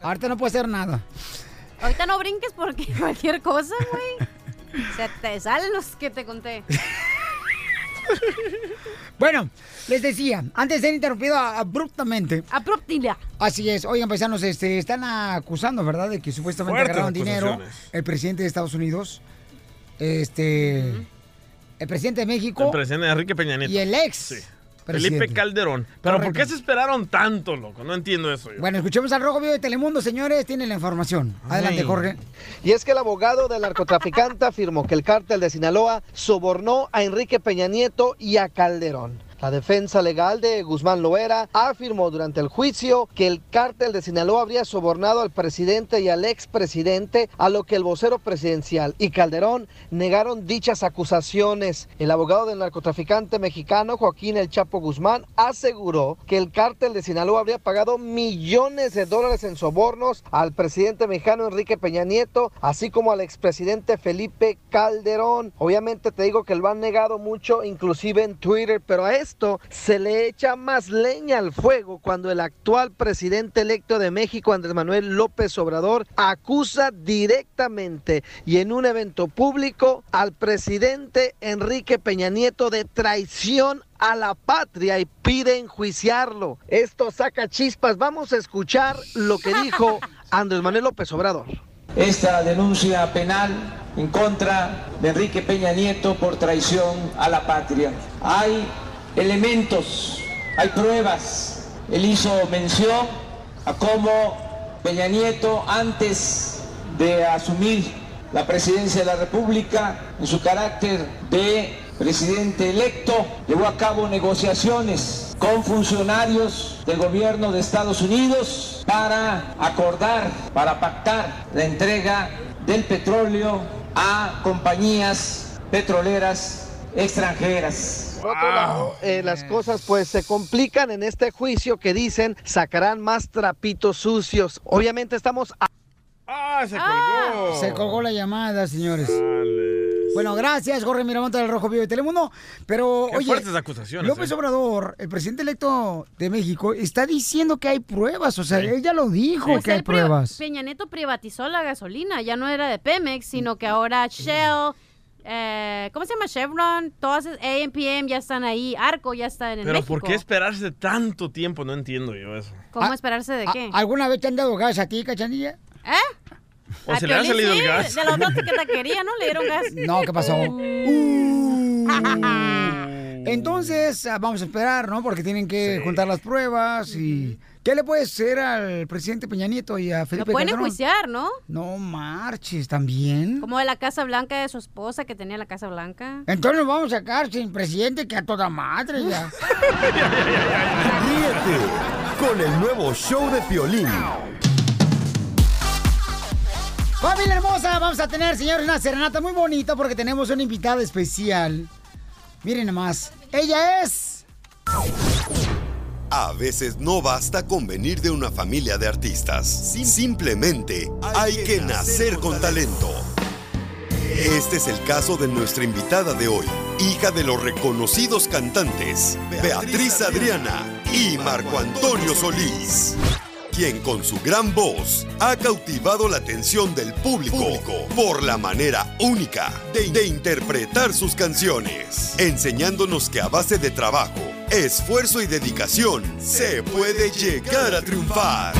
Ahorita no puede hacer nada. Ahorita no brinques porque cualquier cosa, güey. Se te salen los que te conté. Bueno, les decía, antes de ser interrumpido abruptamente. Abruptila. Así es. Oigan, paisanos, este, están acusando, ¿verdad?, de que supuestamente Fuertes agarraron dinero el presidente de Estados Unidos, este, el presidente de México El presidente Enrique Peña Nieto. y el ex. Sí. Presidente. Felipe Calderón. Pero ¿por qué se esperaron tanto, loco? No entiendo eso yo. Bueno, escuchemos al Rojo Vivo de Telemundo, señores, tienen la información. Adelante, Ay. Jorge. Y es que el abogado del narcotraficante afirmó que el cártel de Sinaloa sobornó a Enrique Peña Nieto y a Calderón. La defensa legal de Guzmán Loera afirmó durante el juicio que el cártel de Sinaloa habría sobornado al presidente y al expresidente, a lo que el vocero presidencial y Calderón negaron dichas acusaciones. El abogado del narcotraficante mexicano Joaquín El Chapo Guzmán aseguró que el cártel de Sinaloa habría pagado millones de dólares en sobornos al presidente mexicano Enrique Peña Nieto, así como al expresidente Felipe Calderón. Obviamente te digo que lo han negado mucho, inclusive en Twitter, pero a esto se le echa más leña al fuego cuando el actual presidente electo de México, Andrés Manuel López Obrador, acusa directamente y en un evento público al presidente Enrique Peña Nieto de traición a la patria y pide enjuiciarlo. Esto saca chispas. Vamos a escuchar lo que dijo Andrés Manuel López Obrador. esta denuncia penal en contra de Enrique Peña Nieto por traición a la patria. Hay elementos, hay pruebas. Él hizo mención a cómo Peña Nieto, antes de asumir la presidencia de la República, en su carácter de presidente electo, llevó a cabo negociaciones con funcionarios del gobierno de Estados Unidos para acordar, para pactar la entrega del petróleo a compañías petroleras extranjeras. Por otro lado, eh, las cosas pues se complican en este juicio que dicen sacarán más trapitos sucios. Obviamente estamos a ¡Ah, se colgó! Se colgó la llamada, señores. Bueno, gracias, Jorge Miramonte del Rojo Vivo de Telemundo. Pero, Qué oye, fuertes acusaciones, López ¿eh? Obrador, el presidente electo de México, está diciendo que hay pruebas. O sea, él ya lo dijo Pues que hay pruebas. Peña Nieto privatizó la gasolina, ya no era de Pemex, sino que ahora Shell, eh, ¿cómo se llama? Chevron, todas esas- AM/PM ya están ahí, Arco ya está en Pero México. ¿por qué esperarse tanto tiempo? No entiendo yo eso. ¿Cómo Ah, esperarse de ¿A- qué? ¿Alguna vez te han dado gas a ti, cachanilla? ¿Eh? O se le ha salido el gas. De la otra que taquería, ¿no? Le dieron gas. No, ¿qué pasó? Uh. Entonces, ah, vamos a esperar, ¿no? Porque tienen que juntar las pruebas y... ¿Qué le puede hacer al presidente Peña Nieto y a Lo Felipe pueden Calderón? enjuiciar, ¿no? No marches, ¿también? Como de la Casa Blanca de su esposa que tenía la Casa Blanca. Entonces nos vamos a sacar sin presidente que a toda madre ya. Ríete con el nuevo show de Piolín. Familia hermosa, vamos a tener, señores, una serenata muy bonita porque tenemos una invitada especial. Miren nomás, ella es... A veces no basta con venir de una familia de artistas. Simplemente hay que nacer con talento. Este es el caso de nuestra invitada de hoy, hija de los reconocidos cantantes Beatriz Adriana y Marco Antonio Solís, quien con su gran voz ha cautivado la atención del público por la manera única de, de interpretar sus canciones, enseñándonos que a base de trabajo, esfuerzo y dedicación se puede llegar a triunfar.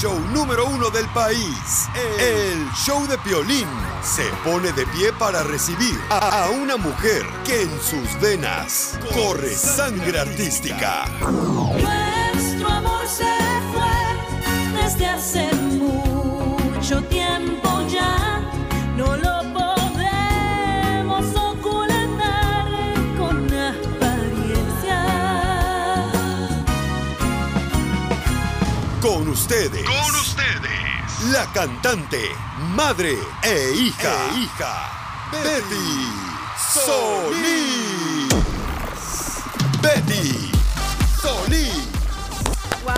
Show número uno del país, el show de Piolín, se pone de pie para recibir a, a una mujer que en sus venas corre sangre artística. Nuestro amor se fue desde hace ustedes. Con ustedes. La cantante, madre e hija. E hija. Betty Solís. Betty Solís. ¡Wow!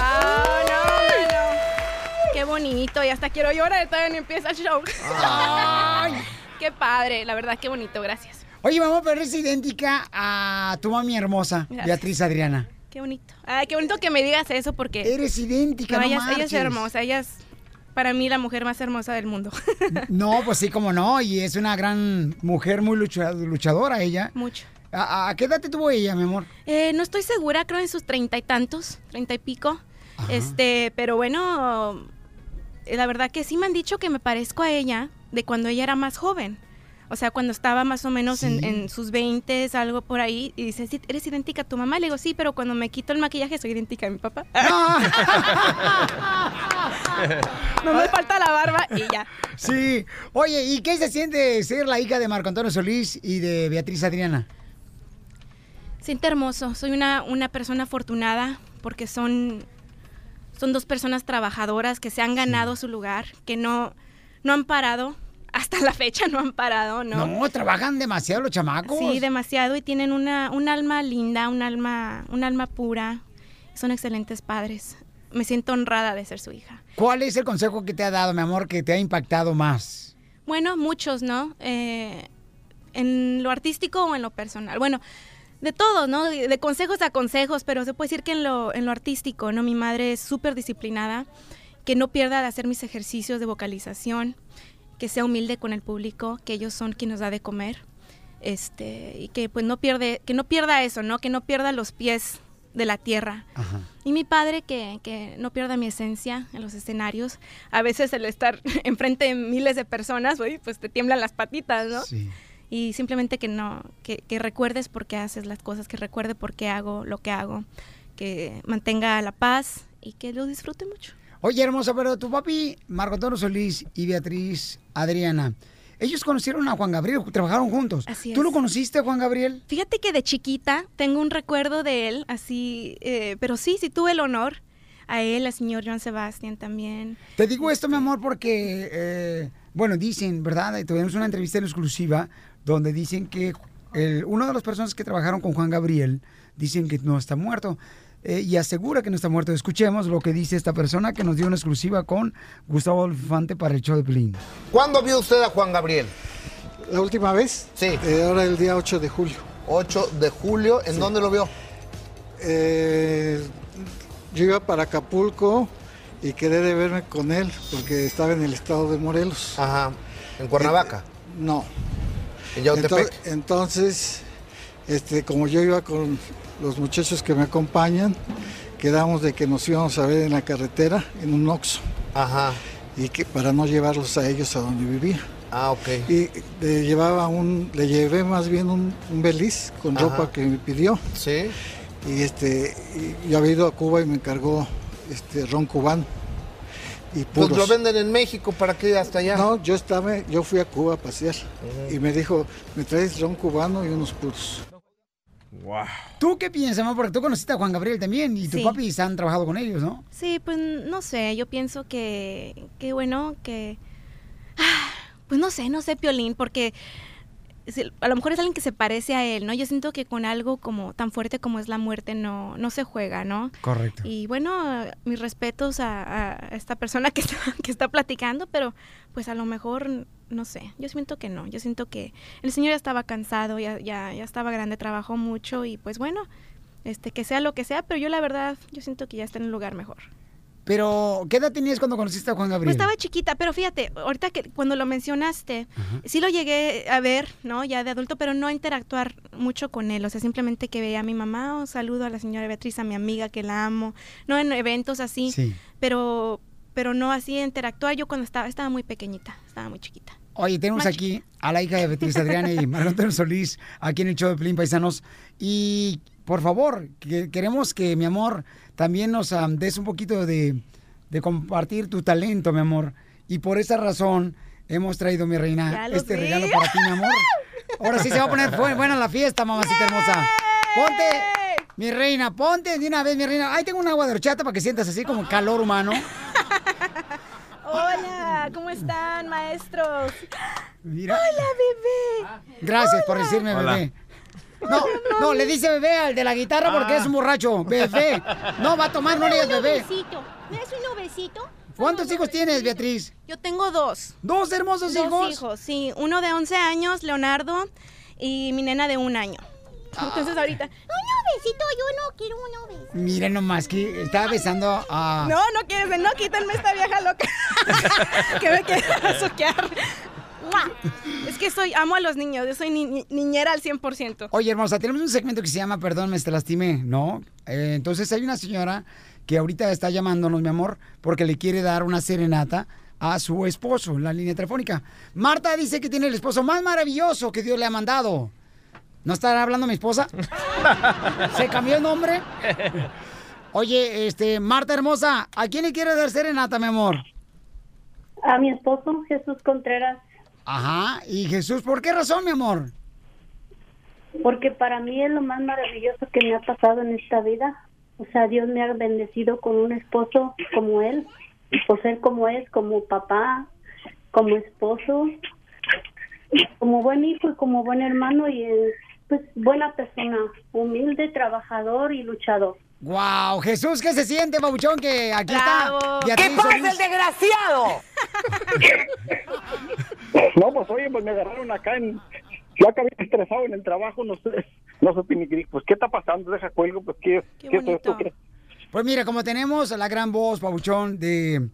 No, no. Qué bonito. Y hasta quiero llorar. Todavía ni empieza el show. Qué padre. La verdad, qué bonito. Gracias. Oye, mamá, pero eres idéntica a tu mami hermosa, Gracias. Beatriz Adriana. Qué bonito. Ay, qué bonito que me digas eso porque... Eres idéntica, no ella, es- ella es hermosa. Ella es, para mí, la mujer más hermosa del mundo. No, pues sí, como no, y es una gran mujer muy lucha- luchadora ella. Mucho. ¿A, a qué edad te tuvo ella, mi amor? Eh, no estoy segura, creo en sus treinta y tantos, treinta y pico. Este, pero bueno, eh, la verdad que sí me han dicho que me parezco a ella de cuando ella era más joven. O sea, cuando estaba más o menos en, Sí. en sus 20, algo por ahí, y dice, "Sí, ¿eres idéntica a tu mamá? Le digo, sí, pero cuando me quito el maquillaje soy idéntica a mi papá. no me falta la barba y ya. Sí. Oye, ¿y qué se siente ser la hija de Marco Antonio Solís y de Beatriz Adriana? Siente hermoso. Soy una, una persona afortunada porque son, son dos personas trabajadoras que se han ganado su lugar, que no, no han parado. Hasta la fecha no han parado, ¿no? No, trabajan demasiado los chamacos. Sí, demasiado y tienen una, un alma linda, un alma, un alma pura. Son excelentes padres. Me siento honrada de ser su hija. ¿Cuál es el consejo que te ha dado, mi amor, que te ha impactado más? Bueno, muchos, ¿no? Eh, en lo artístico o en lo personal. Bueno, de todo, ¿no? De, de consejos a consejos, pero se puede decir que en lo, en lo artístico, ¿no? Mi madre es súper disciplinada, que no pierda de hacer mis ejercicios de vocalización, que sea humilde con el público, que ellos son quien nos da de comer, este, y que pues no pierde, que no pierda eso, ¿no? Que no pierda los pies de la tierra. Y mi padre que, que no pierda mi esencia en los escenarios. A veces el estar enfrente de miles de personas, pues te tiemblan las patitas, ¿no? Y simplemente que no, que, que recuerdes por qué haces las cosas, que recuerde por qué hago lo que hago, que mantenga la paz y que lo disfrute mucho. Oye, hermosa, pero tu papi, Marco Antonio Solís y Beatriz Adriana, ellos conocieron a Juan Gabriel, trabajaron juntos. Así ¿Tú es. lo conociste, Juan Gabriel? Fíjate que de chiquita tengo un recuerdo de él, así, eh, pero sí, sí tuve el honor. A él, al señor John Sebastian también. Te digo esto, mi amor, porque, eh, bueno, dicen, ¿verdad? Y Tuvimos una entrevista en exclusiva donde dicen que el, uno de las personas que trabajaron con Juan Gabriel dicen que no está muerto. Eh, y asegura que no está muerto. Escuchemos lo que dice esta persona que nos dio una exclusiva con Gustavo Infante para el show de Pelín. ¿Cuándo vio usted a Juan Gabriel? ¿La última vez? Sí. Eh, ahora el día 8 de julio. 8 de julio, ¿en Sí. dónde lo vio? Eh, yo iba para Acapulco y quedé de verme con él porque estaba en el estado de Morelos. Ajá. ¿En Cuernavaca? no. ¿En Yautepec? Entonces, entonces, este, como yo iba con los muchachos que me acompañan, quedamos de que nos íbamos a ver en la carretera, en un Oxxo. Ajá. Y que para no llevarlos a ellos a donde vivía. Ah, ok. Y le llevaba un, le llevé más bien un, un beliz con Ajá. ropa que me pidió. Sí. Y este, y yo había ido a Cuba y me encargó este ron cubano. Y Pues puros. lo venden en México, ¿para qué hasta allá? No, yo estaba, yo fui a Cuba a pasear y me dijo, me traes ron cubano y unos puros. ¿Tú qué piensas, amor? Porque tú conociste a Juan Gabriel también y tu Sí. papi han trabajado con ellos, ¿no? Sí, pues no sé, yo pienso que, que bueno, que... ah, Pues no sé, no sé, Piolín, porque a lo mejor es alguien que se parece a él, ¿no? Yo siento que con algo como tan fuerte como es la muerte no, no se juega, ¿no? Correcto. Y bueno, mis respetos a, a esta persona que está, que está platicando, pero pues a lo mejor, no sé, yo siento que no, yo siento que el señor ya estaba cansado, ya, ya, ya estaba grande, trabajó mucho y pues bueno, este, que sea lo que sea, pero yo la verdad, yo siento que ya está en un lugar mejor. Pero, ¿qué edad tenías cuando conociste a Juan Pues Gabriel? estaba chiquita, pero fíjate, ahorita que cuando lo mencionaste, sí lo llegué a ver, ¿no? Ya de adulto, pero no a interactuar mucho con él. O sea, simplemente que veía a mi mamá, o saludo a la señora Beatriz, a mi amiga que la amo, no en eventos así, Sí. pero pero no así interactuar. Yo cuando estaba, estaba muy pequeñita, estaba muy chiquita. Oye, tenemos aquí a la hija de Beatriz Adriana y Mario Antonio Solís aquí en el show de Pelín Paisanos. Y por favor, que queremos que mi amor también nos des un poquito de, de compartir tu talento, mi amor. Y por esa razón hemos traído, mi reina, este vi. regalo para ti, mi amor. Ahora sí se va a poner buena la fiesta, mamacita hermosa. Ponte, mi reina, ponte de una vez, mi reina. Ahí tengo un agua de horchata para que sientas así como calor humano. Hola, ¿cómo están, maestros? Mira. Hola, bebé. Gracias por decirme Hola. bebé. No, no, le dice bebé al de la guitarra porque Ah. es un borracho. Bebé. No, va a tomar, no le digas bebé. ¿Me das un ovecito? ¿Cuántos hijos tienes, Beatriz? Yo tengo dos. ¿Dos hermosos Dos hijos? hijos, sí. Uno de 11 años, Leonardo, y mi nena de un año. Entonces ahorita... Un ovecito, yo no quiero un ovecito. Mira nomás que estaba besando a... No, no quieres, no, quítenme esta vieja loca. que me quiere soquear. Es que soy, amo a los niños, yo soy ni- ni- niñera al 100%. Oye, hermosa, tenemos un segmento que se llama Perdón, me te lastimé, ¿no? Eh, entonces hay una señora que ahorita está llamándonos, mi amor, porque le quiere dar una serenata a su esposo en la línea telefónica. Marta dice que tiene el esposo más maravilloso que Dios le ha mandado. ¿No estará hablando mi esposa? ¿Se cambió el nombre? Oye, este, Marta hermosa, ¿a quién le quiere dar serenata, mi amor? A mi esposo, Jesús Contreras, Ajá, y Jesús, ¿por qué razón, mi amor? porque para mí es lo más maravilloso que me ha pasado en esta vida. O sea, Dios me ha bendecido con un esposo como él, por ser como es, como papá, como esposo, como buen hijo y como buen hermano y es pues buena persona, humilde, trabajador y luchador. Wow, Jesús, ¿qué se siente, babuchón? Que aquí Bravo. está. ¿Qué pasa, Solís. el desgraciado? No, pues oye, pues me agarraron acá en... Yo acabé estresado en el trabajo, no sé, no sé ni qué, pues qué está pasando, deja cuelgo, pues qué, qué, es esto, qué? Pues mira, como tenemos la gran voz, Pabuchón, de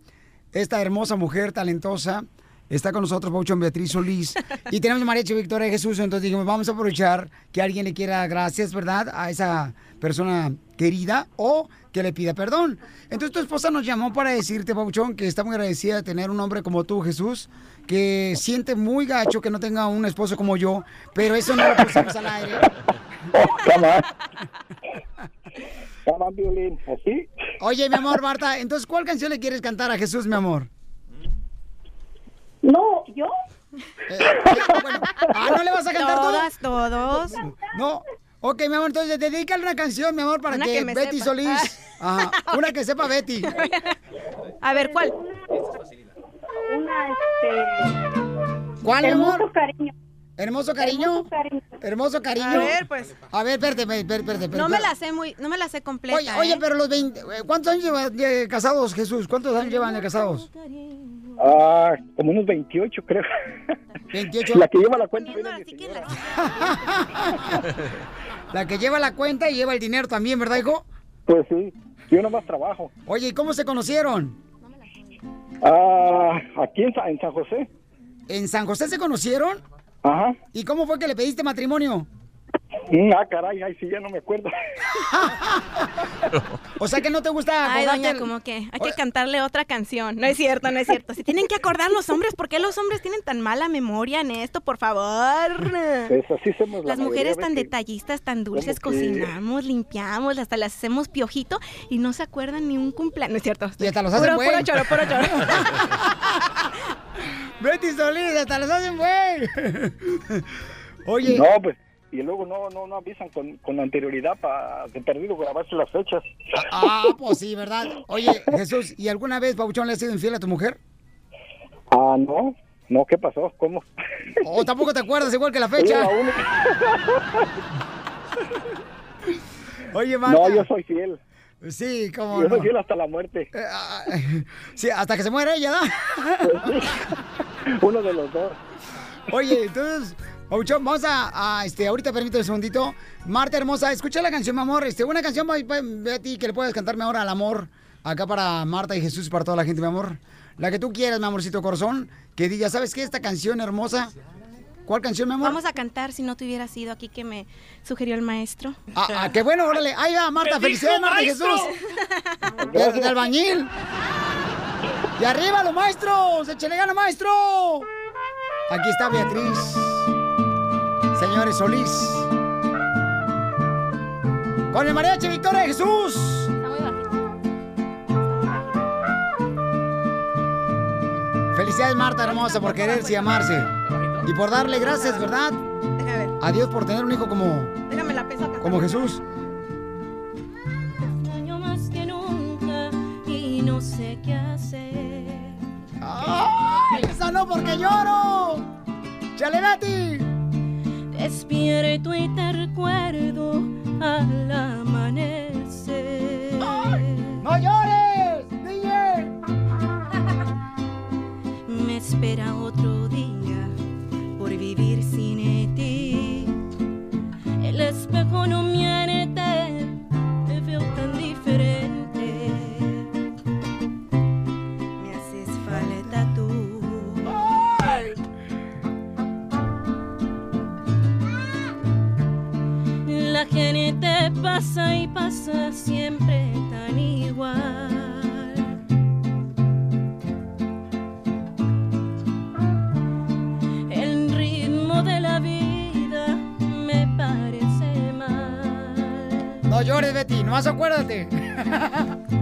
esta hermosa mujer talentosa, está con nosotros Pabuchón Beatriz Solís, y tenemos a María Che Victoria de Jesús, entonces dijimos, vamos a aprovechar que alguien le quiera gracias, ¿verdad? A esa persona querida o que le pida perdón. Entonces tu esposa nos llamó para decirte, Pabuchón, que está muy agradecida de tener un hombre como tú, Jesús, que siente muy gacho que no tenga un esposo como yo, pero eso no lo pusimos al aire. Oye, mi amor, Marta, entonces, ¿cuál canción le quieres cantar a Jesús, mi amor? No, yo. Ah, ¿no le vas a cantar todo? Todas, todos. No. Ok, mi amor, entonces dedícale una canción, mi amor, para Una que, que Betty sepa. Solís. Ajá, una que sepa Betty. A ver, ¿cuál? Una, este... ¿Cuál, mi Hermoso cariño. ¿Hermoso cariño? Hermoso cariño. A ver, pues. A ver, espérate, espérate, espérate. espérate. No me la sé muy, no me la sé completa. Oye, oye, ¿eh? pero los 20... eh, ¿Cuántos años llevan de casados, Jesús? ¿Cuántos años llevan de casados? Ah, como unos 28, creo. 28. La que lleva la cuenta. viene La que lleva la cuenta y lleva el dinero también, ¿verdad, hijo? Pues sí, yo nomás trabajo. Oye, ¿y cómo se conocieron? Ah, aquí en, en San José. ¿En San José se conocieron? Ajá. ¿Y cómo fue que le pediste matrimonio? Mm, Ah, caray, ay, sí, ya no me acuerdo. O sea que no te gusta Ay, doña, el- como que hay que cantarle otra canción. No es cierto, no es cierto. Se tienen que acordar los hombres. ¿Por qué los hombres tienen tan mala memoria en esto, por favor? Pues así somos la Las mujeres tan detallistas, tan dulces, cocinamos, limpiamos, hasta las hacemos piojito y no se acuerdan ni un cumpleaños. No es cierto. Y hasta los hacen puro, puro choro, puro choro. Betty Solís, hasta los hacen güey. Oye. No, pues, y luego no, no, no avisan con, con anterioridad para de perdido grabarse las fechas. Ah, pues sí, ¿verdad? Oye, Jesús, ¿y alguna vez, Pabuchón, le has sido infiel a tu mujer? Ah, no, no, ¿qué pasó? ¿Cómo? ¿O tampoco te acuerdas igual que la fecha? La única. Oye, Marta. No, yo soy fiel. Sí, cómo Yo no. fiel hasta la muerte. Sí, hasta que se muera ella, ¿da? Uno de los dos. Oye, entonces, Pabuchón, vamos a, a, este, ahorita permíteme un segundito. Marta hermosa, escucha la canción, mi amor. Este, una canción, pa- pa- Betty, que le puedes cantarme ahora al amor. Acá para Marta y Jesús y para toda la gente, mi amor. La que tú quieras, mi amorcito corazón. Que diga, ¿sabes qué? Esta canción hermosa. ¿Cuál canción, mi amor? Vamos a cantar si no te hubiera sido aquí que me sugirió el maestro. Ah, ah, qué bueno, órale. Ahí va, Marta, ¿Qué felicidades, Marta maestro? Jesús. De, de albañil. Y arriba los maestros, échale gana, maestro. Aquí está Beatriz. Señores Solís. Con el mariachi Victoria Jesús. Felicidades, Marta hermosa, por quererse y amarse. Y por darle gracias, ¿verdad? Déjame ver. A Dios por tener un hijo como, Déjame la pesa acá. como Jesús. extraño más que nunca y no sé qué hacer. ¡Ay! ¡Esa no porque lloro! ¡Chale, Betty! Despierto y te recuerdo al amanecer. ¡No llores! ¡DJ! Me espera otro gente pasa y pasa siempre tan igual. El ritmo de la vida me parece mal. No llores, Betty, nomás acuérdate.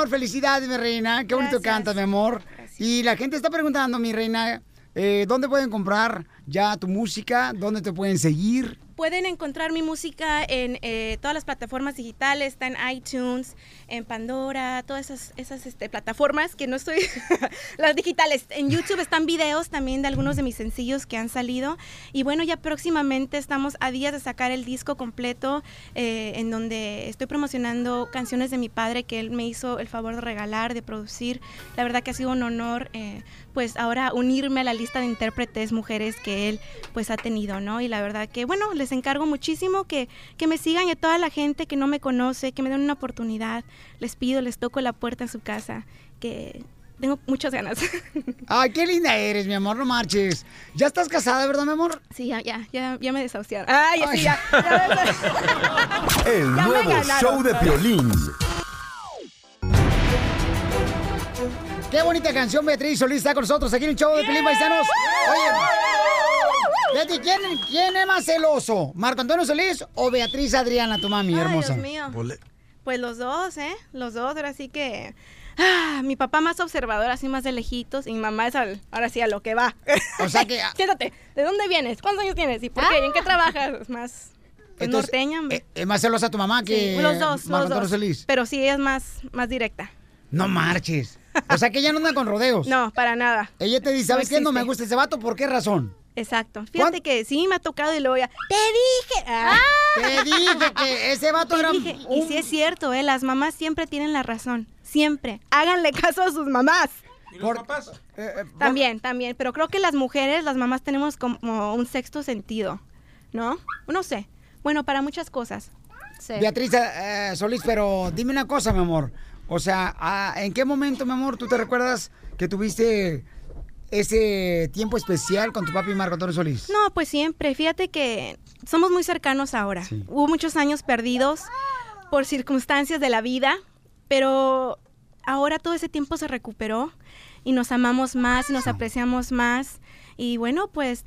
amor, felicidades, mi reina. Qué bonito Gracias. cantas, mi amor. Y la gente está preguntando, mi reina, eh, ¿dónde pueden comprar ya tu música? ¿Dónde te pueden seguir? Pueden encontrar mi música en eh, todas las plataformas digitales, está en iTunes, en Pandora, todas esas, esas este, plataformas que no estoy, las digitales. En YouTube están videos también de algunos de mis sencillos que han salido. Y bueno, ya próximamente estamos a días de sacar el disco completo eh, en donde estoy promocionando canciones de mi padre que él me hizo el favor de regalar, de producir. La verdad que ha sido un honor. eh, pues ahora unirme a la lista de intérpretes mujeres que él pues ha tenido, ¿no? Y la verdad que bueno, les encargo muchísimo que, que me sigan y a toda la gente que no me conoce, que me den una oportunidad, les pido, les toco la puerta en su casa, que tengo muchas ganas. Ay, qué linda eres, mi amor, no marches. ¿Ya estás casada, verdad, mi amor? Sí, ya, ya, ya, ya me desahuciaron. Ay, sí, ya. El Ya me nuevo ganaron. show de Piolín. Qué bonita canción, Beatriz Solís está con nosotros aquí en el show de Pelín Paisanos. Oye, Betty, ¿quién, ¿quién es más celoso? ¿Marco Antonio Solís o Beatriz Adriana, tu mami Ay, hermosa? Dios mío. Pues los dos, ¿eh? Los dos, ahora sí que... Ah, mi papá más observador, así más de lejitos, y mi mamá es al, ahora sí a lo que va. O sea que- Siéntate, ¿de dónde vienes? ¿Cuántos años tienes? ¿Y por qué? ¿Y ¿En qué trabajas? Más pues, Entonces, norteña. eh, ¿Es más celosa tu mamá que Sí, los dos, Marco los Antonio dos. Solís? Pero sí, ella es más, más directa. No marches. O sea que ella no anda con rodeos. No, para nada. Ella te dice, ¿sabes No qué? No me gusta ese vato, ¿por qué razón? Exacto. Fíjate que sí me ha tocado y luego ya. ¡Te dije! Ah. Te dije que ese vato Te era dije. Y sí es cierto, ¿eh? Las mamás siempre tienen la razón. Siempre. Háganle caso a sus mamás. Eh, También, también. Pero creo que las mujeres, las mamás, tenemos como un sexto sentido. ¿No? No sé. Bueno, para muchas cosas. Beatriz eh, Solís, pero dime una cosa, mi amor. O sea, ah, ¿en qué momento, mi amor, tú te recuerdas que tuviste ese tiempo especial con tu papi Marco Antonio Solís? No, pues siempre. Fíjate que somos muy cercanos ahora. Hubo muchos años perdidos por circunstancias de la vida, pero ahora todo ese tiempo se recuperó y nos amamos más y nos apreciamos más. Y bueno, pues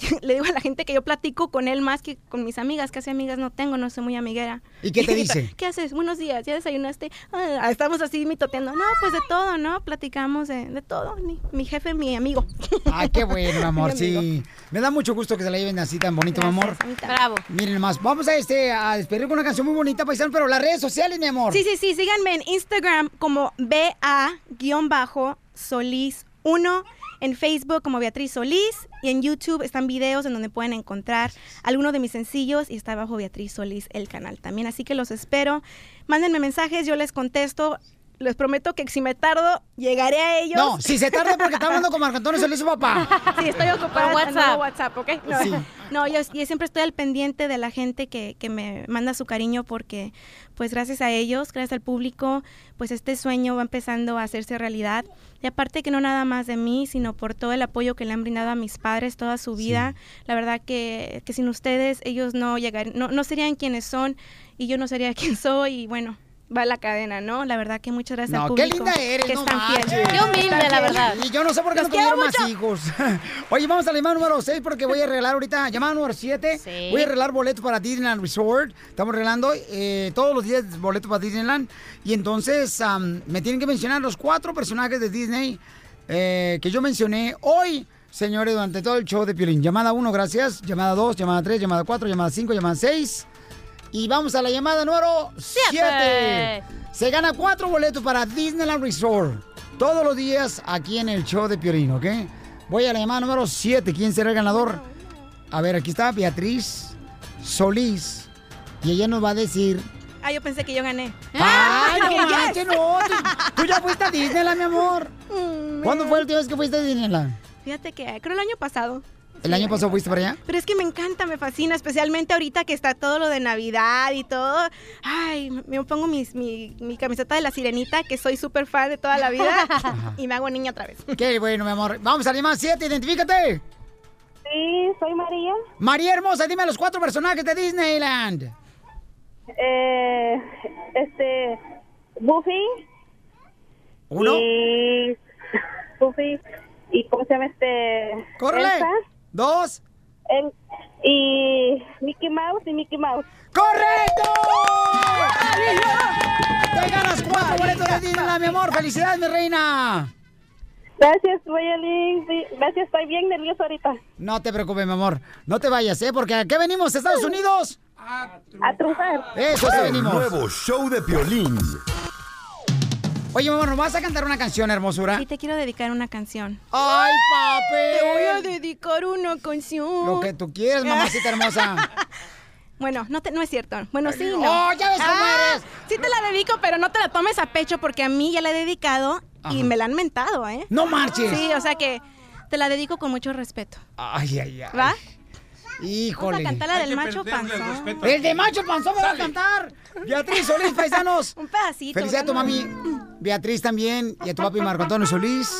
le digo a la gente que yo platico con él más que con mis amigas. Casi amigas no tengo, no soy muy amiguera. ¿Y qué te dice? ¿Qué haces? Buenos días, ¿ya desayunaste? Ah, estamos así mitoteando. No, pues de todo, ¿no? Platicamos de, de todo. Mi, mi jefe, mi amigo. Ay, qué bueno, amor, Mi sí. Me da mucho gusto que se la lleven así tan bonito, mi amor. Bravo. Miren más, vamos a este a despedir con una canción muy bonita, paisano, pero las redes sociales, mi amor. Sí, sí, sí, síganme en Instagram como BA-Solís1, en Facebook como Beatriz Solís y en YouTube están videos en donde pueden encontrar algunos de mis sencillos y está bajo Beatriz Solís el canal también. Así que los espero. Mándenme mensajes, yo les contesto. Les prometo que si me tardo, llegaré a ellos. No, si se tarda porque está hablando con Marco Antonio Solís, su papá. Sí, estoy ocupada. Por en WhatsApp. WhatsApp, ¿ok? No, Sí. no, yo, yo siempre estoy al pendiente de la gente que, que me manda su cariño porque, pues gracias a ellos, gracias al público, pues este sueño va empezando a hacerse realidad. Y aparte que no nada más de mí, sino por todo el apoyo que le han brindado a mis padres toda su vida. La verdad que, que sin ustedes ellos no llegarían, no, no serían quienes son y yo no sería quien soy y bueno. Va la cadena, ¿no? La verdad que muchas gracias al No, qué público. linda eres, que no es tan fiel. marches. Qué humilde, la verdad. Y yo no sé por qué Los no tuvieron quiero más hijos. Oye, vamos a la llamada número 6 porque voy a regalar ahorita, llamada número 7. Sí. Voy a regalar boletos para Disneyland Resort. Estamos regalando eh, todos los días boletos para Disneyland. Y entonces am, me tienen que mencionar los cuatro personajes de Disney eh, que yo mencioné hoy. Señores, durante todo el show de Piolín. Llamada 1, gracias. Llamada 2, llamada 3, llamada 4, llamada 5, llamada 6. Y vamos a la llamada número 7. Siete. Se gana cuatro boletos para Disneyland Resort. Todos los días aquí en el show de Piolín, ¿ok? Voy a la llamada número 7. ¿Quién será el ganador? A ver, aquí está Beatriz Solís. Y ella nos va a decir... Ah, yo pensé que yo gané. ¡Ay, no Yes. manches, no! Tú, tú ya fuiste a Disneyland, mi amor. ¿Cuándo fue la última vez que fuiste a Disneyland? Fíjate que creo el año pasado. ¿El año pasado fuiste para allá? Pero es que me encanta, me fascina, especialmente ahorita que está todo lo de Navidad y todo. Ay, me pongo mis- mi, mi camiseta de la sirenita, que soy súper fan de toda la vida, y me hago niña otra vez. Qué bueno, mi amor. Vamos a llamada 7, identifícate. Sí, soy María. María Hermosa, dime los cuatro personajes de Disneyland. Eh, este, Buffy. Uno. Y Buffy. ¿Y cómo se llama este? ¡Córrele! Elsa. Dos. El- y Mickey Mouse y Mickey Mouse. ¡Correcto! Te ganas cuatro boletos de Disneyland, mi amor. ¡Felicidades, mi reina! Gracias, Mayalín. Sí, gracias, estoy bien nerviosa ahorita. No te preocupes, mi amor. No te vayas, ¿eh? Porque ¿a qué venimos, Estados Unidos? A triunfar. Eso sí El venimos. nuevo show de Piolín. Oye, mi amor, ¿nos vas a cantar una canción, hermosura? Sí, te quiero dedicar una canción. ¡Ay, papi! Te voy a dedicar una canción. Lo que tú quieres, mamacita hermosa. Bueno, no, te- no es cierto. Bueno, sí, Oh, no. ya ves cómo eres. Sí te la dedico, pero no te la tomes a pecho porque a mí ya la he dedicado y me la han mentado, ¿eh? ¡No marches! Sí, o sea que te la dedico con mucho respeto. Ay, ay, ay. ¿Va? Híjole. Vamos a cantar la del macho panzón. El de macho panzón me va a cantar. Beatriz Solís, paisanos. Un pedacito. Felicidades a tu mami. Beatriz también. Y a tu papi Marco Antonio Solís.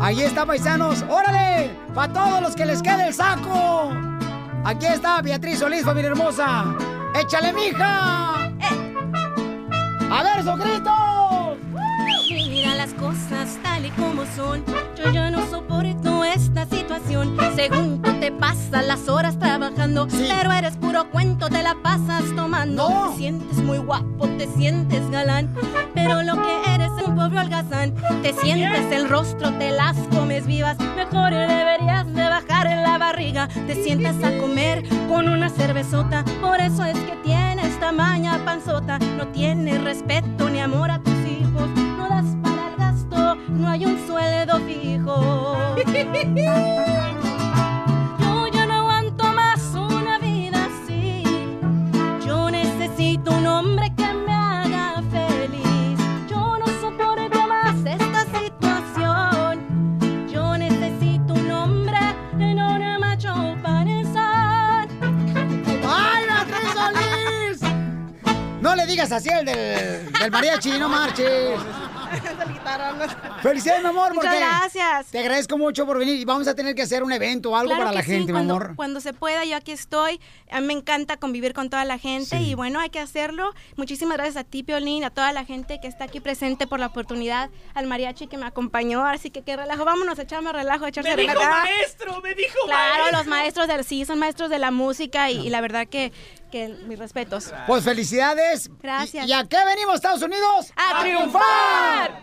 Ahí está, paisanos. ¡Órale! Para todos los que les quede el saco. Aquí está Beatriz Solís, familia hermosa. ¡Échale, mija! ¡A ver, esos gritos! Mira las cosas tal y como son. Yo ya no soporto esta situación. Según tú te pasas las horas trabajando, pero eres puro cuento, te la pasas tomando. Te sientes muy guapo, te sientes galán, pero lo que eres es un pobre holgazán. Te sientes el rostro, te las comes vivas. Mejor deberías de bajar en la barriga. Te sientas a comer con una cervezota. Por eso es que tienes tamaña panzota. No tienes respeto ni amor a tus hijos. No das para el gasto, no hay un sueldo fijo. Yo ya no aguanto más una vida así. Yo necesito un hombre que me haga feliz. Yo no soporto más esta situación. Yo necesito un hombre en una macho panzón. ¡Ay, Beatriz Solís! No le digas así al del, del mariachi, no marches. Felicidades, mi amor, Muchas gracias. te agradezco mucho por venir y vamos a tener que hacer un evento o algo Claro para la sí, gente, mi amor. Cuando se pueda, yo aquí estoy. A mí me encanta convivir con toda la gente y bueno, hay que hacerlo. Muchísimas gracias a ti, Piolín, a toda la gente que está aquí presente por la oportunidad, al mariachi que me acompañó. Así que qué relajo, vámonos a echarme relajo, a echar Me dijo maestro, me dijo Claro, maestro. los maestros del sí, son maestros de la música y, y la verdad que, que mis respetos. Pues felicidades. Gracias. ¿Y, y a qué venimos, Estados Unidos? ¡A triunfar!